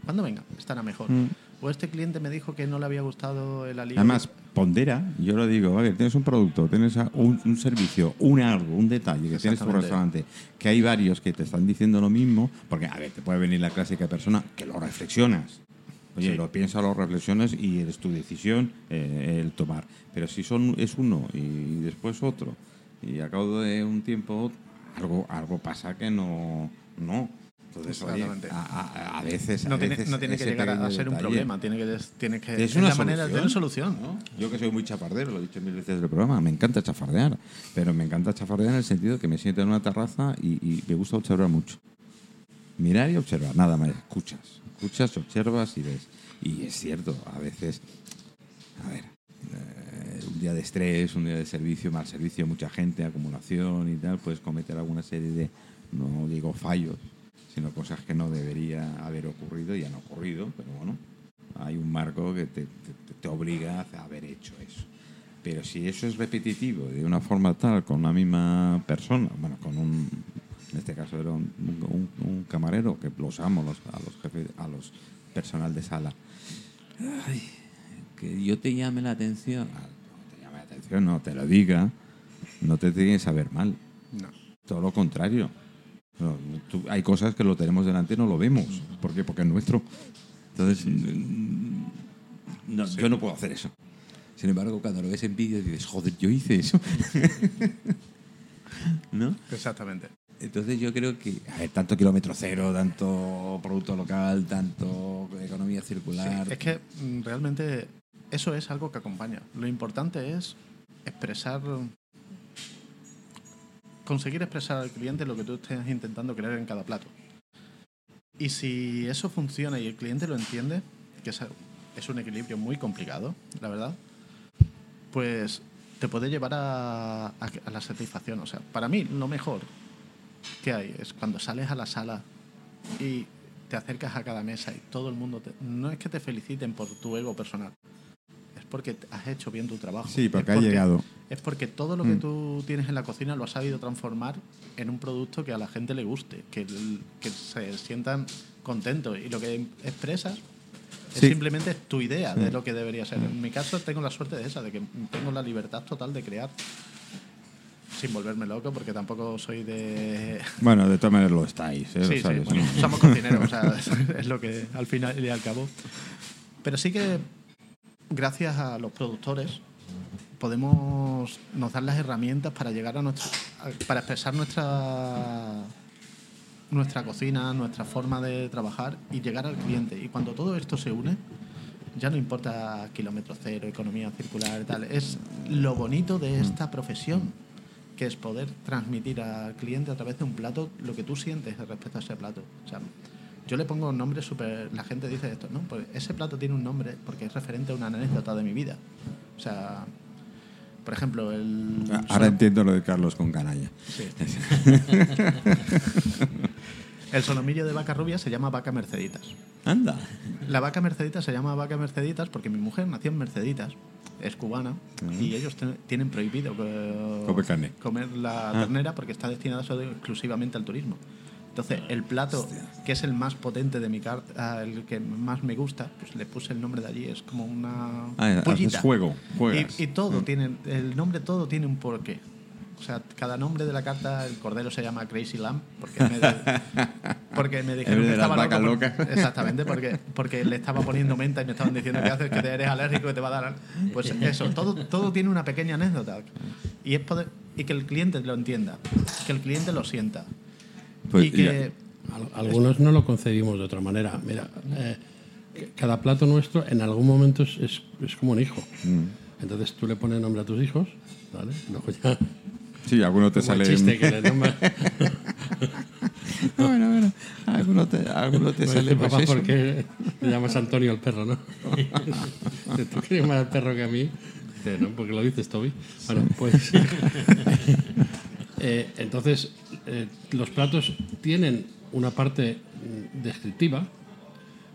Cuando venga, estará mejor. Mm. O este cliente me dijo que no le había gustado el alivio. Además, pondera, yo lo digo, a ver, tienes un producto, tienes un, un servicio, un algo, un detalle que tienes en tu restaurante, que hay varios que te están diciendo lo mismo, porque, a ver, te puede venir la clásica persona que lo reflexionas. Oye, Sí. lo piensas, lo reflexionas y es tu decisión eh, el tomar. Pero si son es uno y después otro, y a cabo de un tiempo algo, algo pasa que no... no. Entonces, oye, a, a- a veces. a No tiene, veces no tiene que llegar a, ser un detalle problema, tiene que, tiene que Es es una la manera de tener solución. ¿no? Yo que soy muy chafardero, lo he dicho mil veces del programa, me encanta chafardear, pero me encanta chafardear en el sentido que me siento en una terraza y, y me gusta observar mucho. Mirar y observar, nada más, escuchas, escuchas, observas y ves. Y es cierto, a veces, a ver, eh, un día de estrés, un día de servicio, mal servicio, mucha gente, acumulación y tal, puedes cometer alguna serie de, no digo fallos, sino cosas que no debería haber ocurrido y han ocurrido, pero bueno, hay un marco que te, te- obliga a haber hecho eso. Pero si eso es repetitivo de una forma tal, con una misma persona, bueno, con un, en este caso era un, un- un camarero, que los amo los- a los jefes, a los personal de sala, Ay, que yo te llame la atención, ah, no te llame la atención, no te lo diga, no te tiene que saber mal. No. Todo lo contrario. No, tú- hay cosas que lo tenemos delante y no lo vemos. ¿Por qué? Porque es nuestro. Entonces, mm, no, yo no puedo hacer eso. Sin embargo, cuando lo ves en vídeo dices, joder, yo hice eso. ¿No? Exactamente. Entonces yo creo que, ver, tanto kilómetro cero, tanto producto local, tanto economía circular. Sí, es que mm, realmente eso es algo que acompaña. Lo importante es expresar, conseguir expresar al cliente lo que tú estés intentando crear en cada plato. Y si eso funciona y el cliente lo entiende, que es un equilibrio muy complicado, la verdad, pues te puede llevar a, a- a la satisfacción. O sea, para mí lo mejor que hay es cuando sales a la sala y te acercas a cada mesa y todo el mundo te- no es que te feliciten por tu ego personal es porque has hecho bien tu trabajo Sí, porque Es ha llegado. es porque todo lo que Mm. tú tienes en la cocina lo has sabido transformar en un producto que a la gente le guste que, que se sientan contentos y lo que expresas es Sí. simplemente tu idea de Mm. lo que debería ser en mi caso tengo la suerte de esa de que tengo la libertad total de crear sin volverme loco porque tampoco soy de Bueno, de todas maneras lo estáis. ¿eh? Lo Sí, sí, sabes, bueno, ¿no? somos cocineros, o sea, es lo que al final y al cabo. Pero sí que gracias a los productores podemos nos dan las herramientas para llegar a nuestra para expresar nuestra nuestra cocina, nuestra forma de trabajar y llegar al cliente. Y cuando todo esto se une, ya no importa kilómetro cero, economía circular, tal, es lo bonito de esta profesión, que es poder transmitir al cliente a través de un plato lo que tú sientes respecto a ese plato. O sea, yo le pongo un nombre súper... La gente dice esto, ¿no? Pues ese plato tiene un nombre porque es referente a una anécdota de mi vida. O sea, por ejemplo, el... Ah, Ahora entiendo lo de Carlos con canalla. Sí. El solomillo de vaca rubia se llama vaca merceditas. Anda. La vaca merceditas se llama vaca merceditas porque mi mujer nació en Merceditas, es cubana, y ellos tienen prohibido Comer carne. comer la Ah. ternera porque está destinada solo exclusivamente al turismo. Entonces, el plato que es el más potente de mi carta, el que más me gusta, pues le puse el nombre de allí, es como una Ah, pollita. juego. Y, y todo tiene, el nombre todo tiene un porqué. O sea, cada nombre de la carta, el cordero se llama Crazy Lamb, porque me, porque me dijeron que estaba loco por- locas. Exactamente, porque, porque le estaba poniendo menta y me estaban diciendo que haces, que te eres alérgico, que te va a dar. Pues eso, todo, todo tiene una pequeña anécdota. Y, es poder, y que el cliente lo entienda, que el cliente lo sienta. Pues y que. Al- Algunos no lo concebimos de otra manera. Mira, eh, cada plato nuestro en algún momento es, es- es como un hijo. Mm. Entonces tú le pones nombre a tus hijos, ¿vale? Luego ya. Sí, alguno te como el sale. chiste que le nombra- bueno, bueno. Alguno te, alguno te sale. Pues papá, eso. ¿por qué le llamas Antonio al perro, no? ¿Tú quieres más al perro que a mí? No, porque lo dices, Toby. Bueno, pues... Eh, entonces, eh, los platos tienen una parte descriptiva,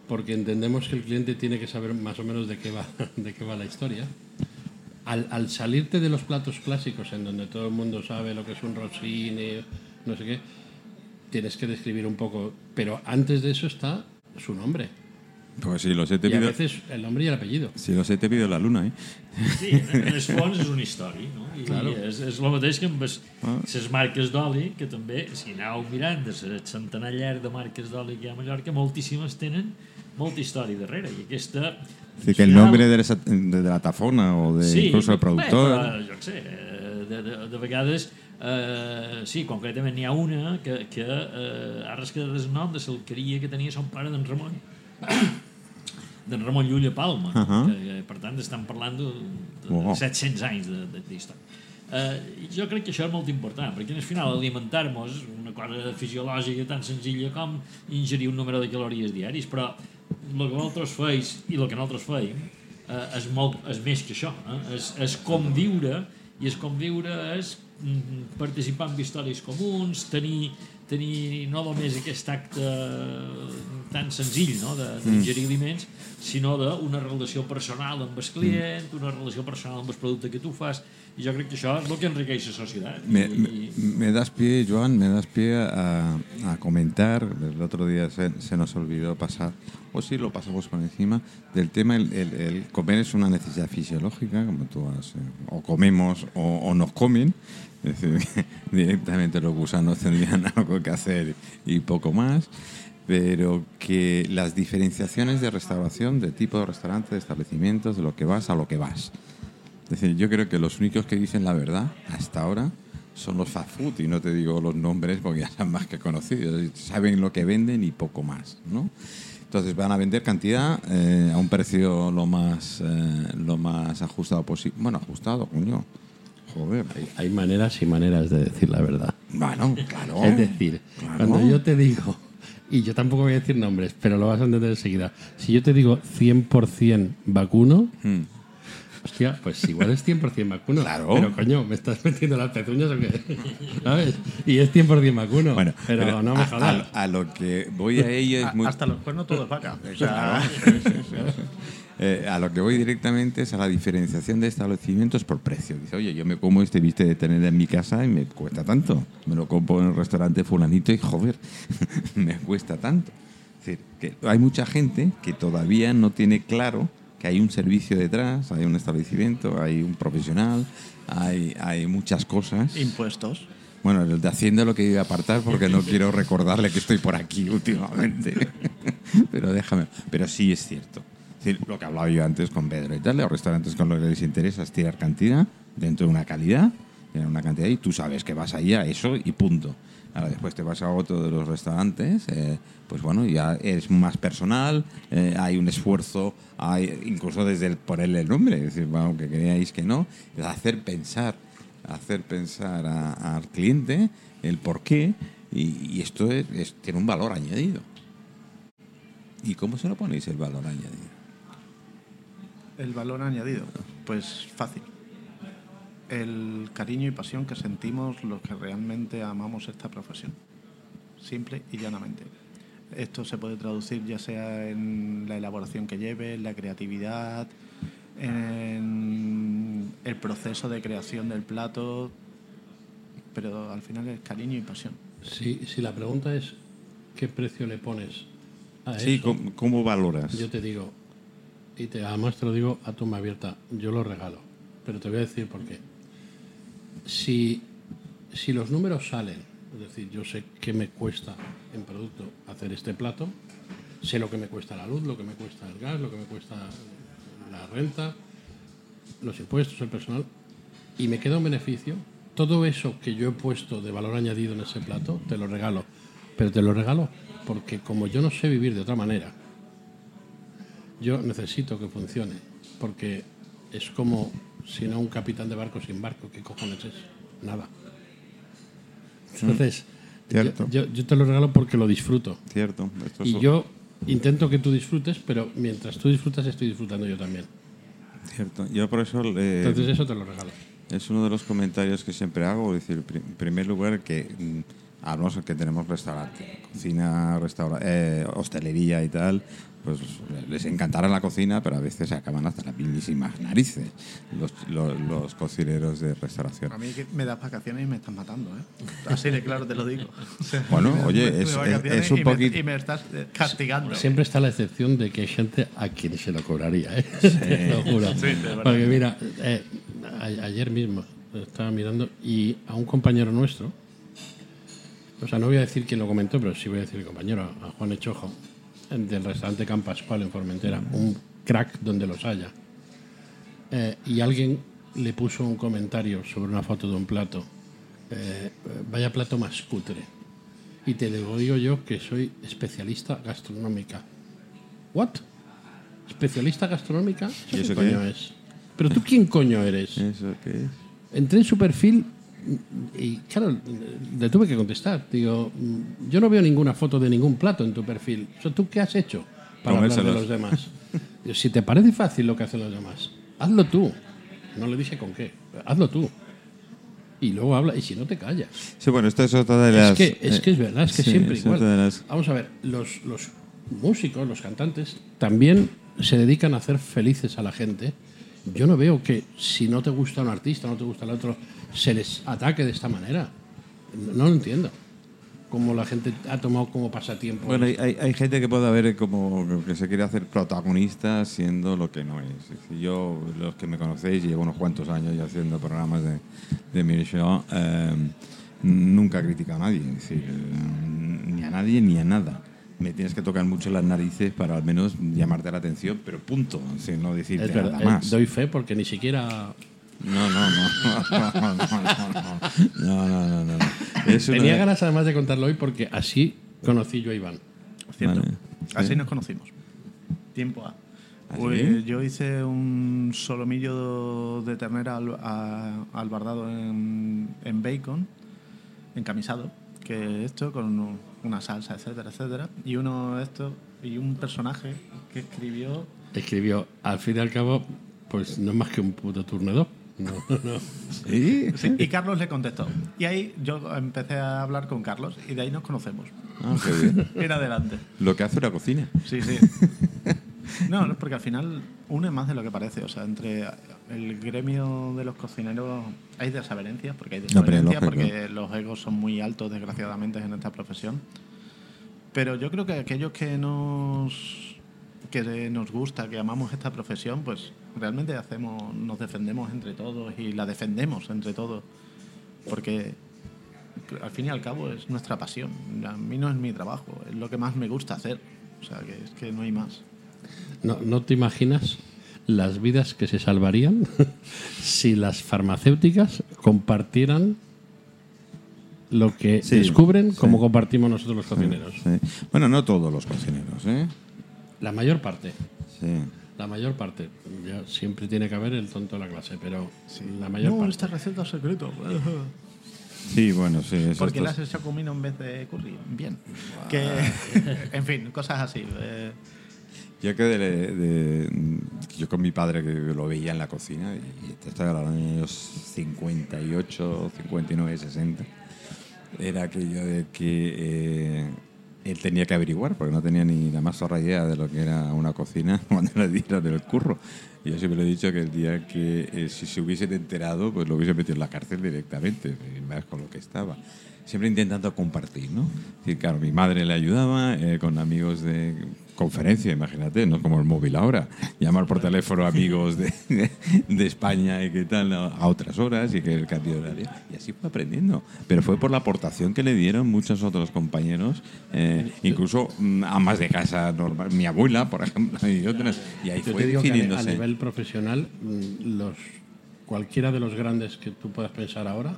porque entendemos que el cliente tiene que saber más o menos de qué va, de qué va la historia. Al, al salirte de los platos clásicos, en donde todo el mundo sabe lo que es un rossini, no sé qué, tienes que describir un poco. Pero antes de eso está su nombre. Pues sí, los he te Y a pido. veces el nombre y el apellido. Si los he te pido la luna, ¿eh? Sí, en els fons és una història, no? I Claro. és, és el mateix que amb les, Ah. les marques d'oli, que també, si aneu mirant de el centenar llarg de marques d'oli que hi ha a Mallorca, moltíssimes tenen molta història darrere. I aquesta... Es decir, que el nombre de, esa- de la tafona o de incluso el Bé, productor. però, jo què sé, eh, de, de, de vegades Eh, sí, concretament n'hi ha una que, que eh, ara es queda el nom de l'alqueria que tenia son pare d'en Ramon d'en Ramon Llull a Palma uh Ahà. que, que, per tant estan parlant de, de, de Oh. 700 anys d'història eh, jo crec que això és molt important perquè al final alimentar-nos és una cosa fisiològica tan senzilla com ingerir un número de calories diaris però el que vosaltres feis i el que nosaltres feim eh, és, molt, és més que això eh? és, és conviure i és conviure és mm, participar en històries comuns tenir, tenir no només aquest acte tan senzill no? de- d'ingerir aliments sinó d'una relació personal amb el client una relació personal amb el producte que tu fas i jo crec que això és el que enriqueix la societat Me, I, me, das pie, Joan, me das pie a, a comentar. El otro día se, se nos olvidó pasar, o sí lo pasamos por encima, del tema: el, el- el comer es una necesidad fisiológica, como tú has. eh, o comemos o, o nos comen. Decir, directamente los gusanos tendrían algo que hacer y poco más. Pero que las diferenciaciones de restauración, de tipo de restaurante, de establecimientos, de lo que vas a lo que vas. Decir, yo creo que los únicos que dicen la verdad hasta ahora son los fast food, y no te digo los nombres porque ya son más que conocidos, saben lo que venden y poco más, ¿no? Entonces van a vender cantidad eh, a un precio lo más, eh, lo más ajustado posible. Bueno, ajustado, coño. Joder. Hay, hay maneras y maneras de decir la verdad. Bueno, claro. Es decir, Claro. cuando yo te digo, y yo tampoco voy a decir nombres, pero lo vas a entender enseguida, si yo te digo 100% vacuno, Hmm. hostia, pues igual es 100% vacuno. Claro. Pero coño, ¿me estás metiendo las pezuñas o qué? ¿Sabes? Y es 100% vacuno. Bueno, pero, no me a, jodas. a- a lo que voy a ello A- es muy... Hasta los cuernos todo es vaca. O sea, Eh, a lo que voy directamente es a la diferenciación de establecimientos por precio. Dice, oye, yo me como este viste de tener en mi casa y me cuesta tanto. Me lo compro en el restaurante fulanito y joder, me cuesta tanto. Es decir, que hay mucha gente que todavía no tiene claro que hay un servicio detrás, hay un establecimiento, hay un profesional, hay, hay muchas cosas. impuestos. Bueno, el de Hacienda lo que iba a apartar porque no quiero recordarle que estoy por aquí últimamente. Pero déjame. Pero sí es cierto. Decir, lo que hablaba yo antes con Pedro y tal, los restaurantes con lo que les interesa es tirar cantidad dentro de una calidad, una cantidad y tú sabes que vas ahí a eso y punto. Ahora después te vas a otro de los restaurantes, eh, pues bueno, ya es más personal, eh, hay un esfuerzo, hay incluso desde el ponerle el nombre, es decir, bueno, aunque creáis que no, hacer pensar hacer pensar al cliente el por qué y, y esto es- es- tiene un valor añadido. ¿Y cómo se lo ponéis el valor añadido? El valor añadido, pues fácil. El cariño y pasión que sentimos los que realmente amamos esta profesión. Simple y llanamente. Esto se puede traducir ya sea en la elaboración que lleve, en la creatividad, en el proceso de creación del plato, pero al final es cariño y pasión. Si, si la pregunta es, ¿qué precio le pones a Sí, eso? ¿cómo, cómo valoras? Yo te digo, y te, además te lo digo a toma abierta, yo lo regalo, pero te voy a decir por qué. Si, si los números salen, es decir, yo sé qué me cuesta en producto hacer este plato, sé lo que me cuesta la luz, lo que me cuesta el gas, lo que me cuesta la renta, los impuestos, el personal, y me queda un beneficio, todo eso que yo he puesto de valor añadido en ese plato, te lo regalo. Pero te lo regalo porque como yo no sé vivir de otra manera, yo necesito que funcione, porque es como si no un capitán de barco sin barco, ¿qué cojones es? Nada. Entonces, yo, Cierto. yo- yo te lo regalo porque lo disfruto. Cierto. esto Y yo intento que tú disfrutes, pero mientras tú disfrutas estoy disfrutando yo también. Cierto. Yo por eso eh, Entonces eso te lo regalo. es uno de los comentarios que siempre hago. Es decir, en primer lugar, que mm, hablamos que tenemos restaurante, cocina, restaura eh, hostelería y tal. Pues les encantará la cocina, pero a veces se acaban hasta las mismísimas narices los, los, los cocineros de restauración. A mí que me das vacaciones y me estás matando, ¿eh? Así de claro te lo digo. O sea, Bueno, oye, es- un y me- poquito- Y me estás eh, castigando. Siempre está la excepción de que hay gente a quien se lo cobraría, ¿eh? Te lo juro. Porque mira, eh, ayer mismo estaba mirando y a un compañero nuestro, o sea, no voy a decir quién lo comentó, pero sí voy a decir el compañero, a Juan Echojo, del restaurante Can Pascual en Formentera, un crack donde los haya. Eh, y alguien le puso un comentario sobre una foto de un plato eh, vaya plato más cutre. Y te digo, digo yo que soy especialista gastronómica. ¿What? ¿Especialista gastronómica? ¿Y eso qué qué coño es? es? ¿Pero tú quién coño eres? ¿Eso qué es? entré en su perfil y claro, le tuve que contestar. Digo, yo no veo ninguna foto de ningún plato en tu perfil. O sea, ¿Tú qué has hecho para hablar de Comérselos. los demás? Digo, si te parece fácil lo que hacen los demás, hazlo tú. No le dije con qué, hazlo tú. Y luego habla, y si no te callas. Sí, bueno, esto es otra de las... es, que, es eh, que es verdad, es que sí, siempre es igual. las- Vamos a ver, los, los músicos, los cantantes, también se dedican a hacer felices a la gente. Yo no veo que si no te gusta un artista, no te gusta el otro, se les ataque de esta manera. No, lo entiendo. Como la gente ha tomado como pasatiempo. Bueno, hay, hay- hay gente que puede haber como que se quiere hacer protagonista siendo lo que no es. Decir, Yo, los que me conocéis, llevo unos cuantos años ya haciendo programas de, de mi show, eh, nunca he criticado a nadie. Es decir, eh, ni a nadie ni a nada. Me tienes que tocar mucho las narices para al menos llamarte la atención, pero punto. Decir, no verdad, nada eh, más. doy fe porque ni siquiera No, no, no. No, no, no. No, no, no, no. Es una- tenía ganas además de contarlo hoy porque así conocí yo a Iván. Cierto. Vale. Así Sí. nos conocimos. Tiempo A. ¿Ah, Pues yo hice un solomillo de ternera al, a- albardado en, en bacon, encamisado, que esto con una salsa, etcétera, etcétera. Y uno de estos, y un personaje que escribió Escribió, al fin y al cabo, pues no es más que un puto turnedor. No, no. ¿Sí? Sí, y Carlos le contestó. Y ahí yo empecé a hablar con Carlos y de ahí nos conocemos. Ah, qué bien. Era adelante. Lo que hace una cocina. Sí, sí. No, no, porque al final une más de lo que parece. O sea, entre el gremio de los cocineros hay desavenencias, porque hay desavenencias, porque los egos son muy altos, desgraciadamente, en esta profesión. Pero yo creo que aquellos que nos que nos gusta, que amamos esta profesión, pues realmente hacemos, nos defendemos entre todos y la defendemos entre todos. Porque al fin y al cabo es nuestra pasión. A mí no es mi trabajo, es lo que más me gusta hacer. O sea, que es que no hay más. No, no te imaginas las vidas que se salvarían si las farmacéuticas compartieran lo que Sí, descubren sí. como compartimos nosotros los cocineros. Sí. Bueno, no todos los cocineros, ¿eh? La mayor parte. Sí. La mayor parte. Ya siempre tiene que haber el tonto de la clase, pero la mayor no, parte. esta receta es secreto. Sí, bueno, sí. eso Porque le está- has hecho comino en vez de curry. Bien. Que, en fin, cosas así. eh. Yo que de, de- yo con mi padre que lo veía en la cocina y te estoy hablando de los años 58, 59, 60. Era aquello de que eh, él tenía que averiguar porque no tenía ni la más zorra idea de lo que era una cocina cuando le dieron el curro. Y yo siempre le he dicho que el día que eh, si se hubiesen enterado, pues lo hubiesen metido en la cárcel directamente, más con lo que estaba. Siempre intentando compartir, ¿no? Es decir, claro, mi madre le ayudaba eh, con amigos de conferencia, imagínate, no como el móvil ahora. Llamar por teléfono a amigos de, de España y qué tal a otras horas y que el cambio de horario. Y así fue aprendiendo. Pero fue por la aportación que le dieron muchos otros compañeros, eh, incluso mm, amas de casa normal, mi abuela, por ejemplo, y otras. Y ahí Yo fue te digo que a, nivel profesional, mm, los, cualquiera de los grandes que tú puedas pensar ahora,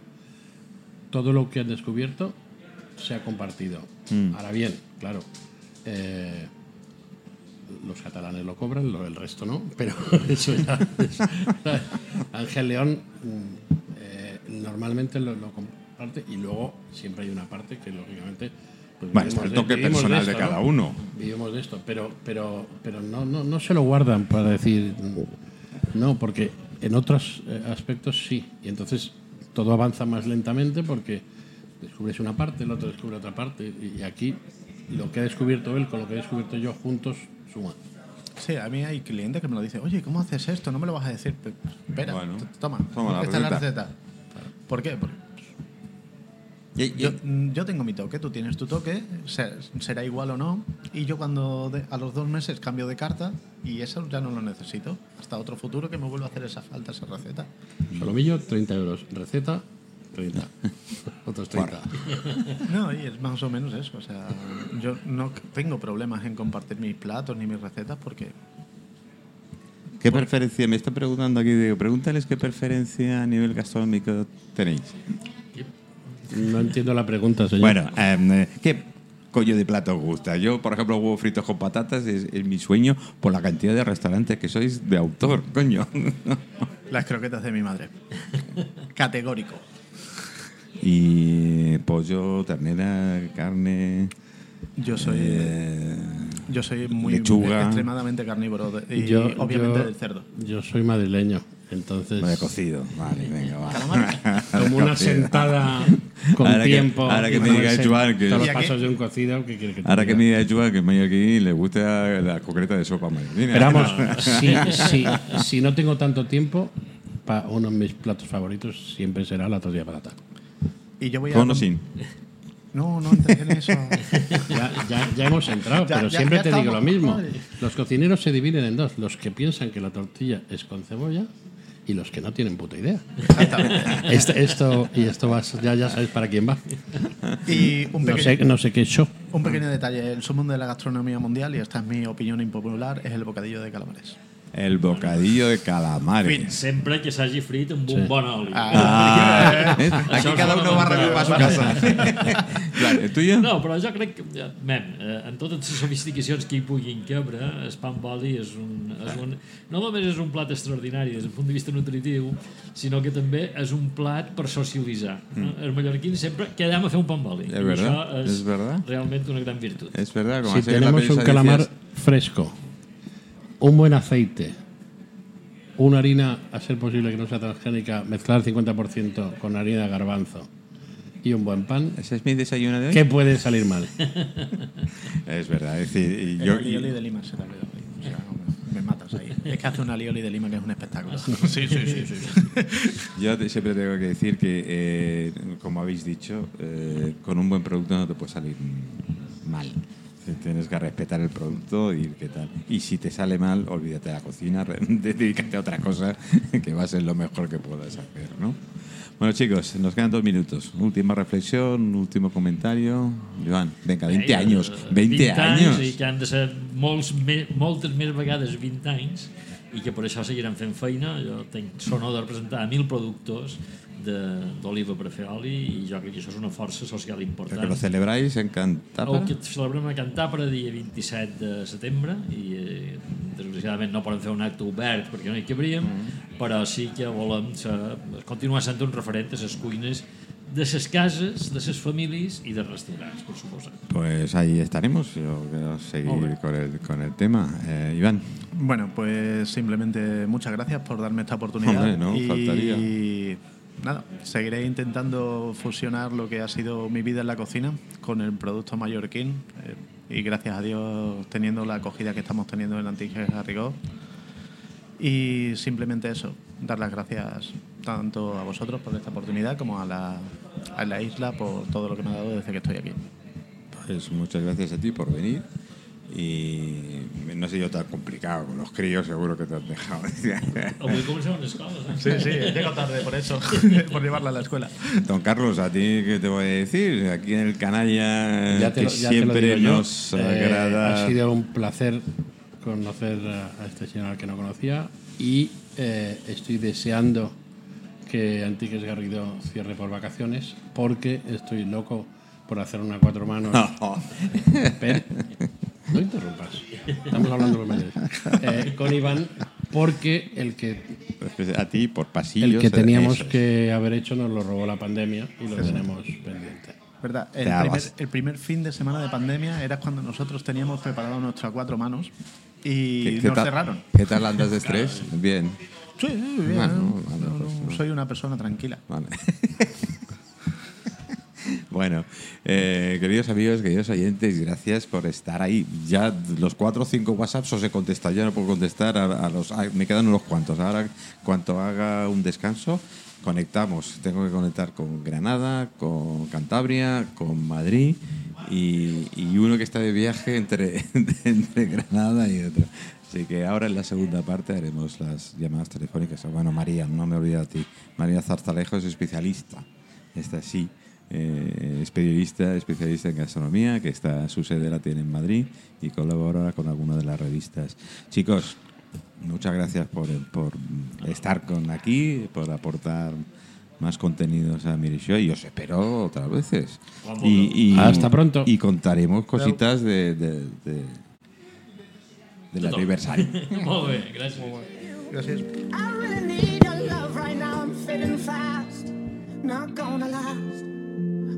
todo lo que han descubierto se ha compartido. Mm. Ahora bien, claro, eh, los catalanes lo cobran, lo- el resto no, pero eso ya es- Ángel León mm, eh, normalmente lo, lo comparte y luego siempre hay una parte que lógicamente... pues Bueno, vivimos está el toque personal de cada uno. vivimos de esto, pero, pero, pero no, no, no se lo guardan para decir no, porque en otros eh, aspectos sí, y entonces todo avanza más lentamente porque descubres una parte, el otro descubre otra parte, y aquí lo que ha descubierto él con lo que he descubierto yo juntos suma. Sí, a mí hay clientes que me lo dicen, oye, ¿cómo haces esto? No me lo vas a decir. Pe- Espera, Bueno, toma, toma la esta es la receta. receta. ¿Por qué? Porque Y- y- yo, mm, yo tengo mi toque, tú tienes tu toque, se- será igual o no, y yo cuando de- a los dos meses cambio de carta y eso ya no lo necesito. Hasta otro futuro que me vuelva a hacer esa falta, esa receta. Solomillo, 30 euros. Receta, 30. Otros 30. No, y es más o menos eso. O sea, yo no tengo problemas en compartir mis platos ni mis recetas porque ¿Qué preferencia? Me está preguntando aquí, digo, pregúntales qué preferencia a nivel gastronómico tenéis. No entiendo la pregunta, señor. Bueno, em, eh, ¿qué coño de plato os gusta? Yo, por ejemplo, huevos fritos con patatas es, es mi sueño por la cantidad de restaurantes que sois de autor, coño. Las croquetas de mi madre. Categórico. y pollo, ternera, carne. Yo soy, eh, yo soy muy lechuga. extremadamente carnívoro de- y Yo- obviamente yo- del cerdo. Yo soy madrileño, entonces vaya cocido. Vale, venga, va. como una sentada con Ahora que- tiempo. ahora que me diga Joan que- todos ¿Y los pasos de un cocido, ¿qué quiere que te Ahora que me diga Joan que me aquí le gusta la concreta de sopa madrileña. Pero vamos, si, si, si no tengo tanto tiempo, pa- uno de mis platos favoritos siempre será la tortilla de patata. Y yo voy a Con o sin. No, no entres en eso. Ya, ya, ya hemos entrado, Ya- pero ya- siempre ya te digo lo mismo. Madre. Los cocineros se dividen en dos: los que piensan que la tortilla es con cebolla y los que no tienen puta idea. Esto, esto- y esto va, ya, ya sabes para quién va. Y un No pequeño, sé, no sé qué yo. un pequeño detalle. El sumo de la gastronomía mundial, y esta es mi opinión impopular, es el bocadillo de calamares. El bocadillo de calamares. Sempre que s'hagi frit amb un Sí. bon oli. Ah, ¿ves? Aquí Això és cada uno va a fonamental. su casa. Claro, ¿El tuyo? No, però jo crec que, eh, mem, eh, en totes les sofisticacions que hi puguin cabre, el pa amb oli és un, és un... No només és un plat extraordinari des del punt de vista nutritiu, sinó que també és un plat per socialitzar. No? Els mallorquins sempre quedem a fer un pa amb oli. És I verdad, això és, és verdad. realment una gran virtut. Es verdad, como Si tenemos prensa un calamar fresco, un buen aceite, una harina, a ser posible que no sea transgénica, mezclar 50% con harina de garbanzo y un buen pan, ¿Ese es mi desayuno de hoy? ¿qué puede salir mal? Es verdad, es decir, El yo, de Lima se te ha olvidado. O sea, me matas ahí. Es que hace un alioli de Lima que es un espectáculo. Sí, sí, sí. sí, yo te- siempre tengo que decir que, eh, como habéis dicho, eh, con un buen producto no te puede salir mal. Tienes que respetar el producto y qué tal. Y si te sale mal, olvídate de la cocina, dedícate a otra cosa que va a ser lo mejor que puedas hacer, ¿no? Bueno, chicos, nos quedan dos minutos. Última reflexión, último comentario. Joan, venga, 20 Eh, años. eh, 20 años. I que han de ser molts, me, moltes més vegades 20 anys i que per això seguiran fent feina. Jo tenc sonor de representar a mil productors d'oliva per fer oli i jo crec que això és una força social important. Que lo celebráis en El Cantabria. que celebrem a Cantàpera dia 27 de setembre i eh, desgraciadament no podem fer un acte obert perquè no hi cabríem, Mm. però sí que volem ser, continuar sent un referent a les cuines de les cases, de les famílies i dels restaurants, per suposat. Pues ahí estaremos. Yo quiero seguir con el, con el tema. Eh, Iván. Bueno, pues simplemente muchas gracias por darme esta oportunidad. Hombre, no, y faltaría. Nada, seguiré intentando fusionar lo que ha sido mi vida en la cocina con el producto mallorquín. eh, y gracias a Dios teniendo la acogida que estamos teniendo en Antiques Garrigó. Y simplemente eso, dar las gracias tanto a vosotros por esta oportunidad como a la, a la isla por todo lo que me ha dado desde que estoy aquí. Pues muchas gracias a ti por venir. Y no ha sido tan complicado con los críos, seguro que te has dejado. Les escoles, eh? Sí, sí, llego tarde por eso, por llevarla a la escuela. Don Carlos, ¿a ti qué te voy a decir? Aquí en el canalla Ya te que lo- ya te lo siempre digo yo. nos Eh, agrada. ha sido un placer conocer a este señor al que no conocía y eh, estoy deseando que Antiques Garrido cierre por vacaciones porque estoy loco por hacer una cuatro manos. Pero, no interrumpas. Estamos hablando de mayores. Eh, con Iván porque el que A ti por pasillos. el que teníamos que haber hecho nos lo robó la pandemia y lo tenemos pendiente. ¿Verdad? El primer, el primer fin de semana de pandemia era cuando nosotros teníamos preparado nuestras cuatro manos y ¿Qué, qué nos tal, cerraron. ¿Qué tal andas de estrés? Bien. Sí, sí, bien. Bueno, ¿no? bueno, No, no, pues, soy una persona tranquila. Vale. bueno, eh, queridos amigos, queridos oyentes, gracias por estar ahí. Ya los cuatro o cinco WhatsApps os he contestado, ya no puedo contestar a, a los. a- me quedan unos cuantos. Ahora, cuanto haga un descanso, conectamos. Tengo que conectar con Granada, con Cantabria, con Madrid y, uno que está de viaje entre, entre Granada y otro. Así que ahora en la segunda parte haremos las llamadas telefónicas. Bueno, María, no me olvido de ti. María Zarzalejo es especialista. Esta sí, eh, es periodista, especialista en gastronomía, que está su sede la tiene en Madrid y colabora con alguna de las revistas. Chicos, muchas gracias por, por estar con aquí, por aportar más contenidos a Mirisho y os espero otras veces. Y, y- Hasta pronto. Y contaremos cositas de, de, de- del aniversario. Molt bé, gràcies. Gràcies. I really need your love right now. I'm fading fast, not gonna last.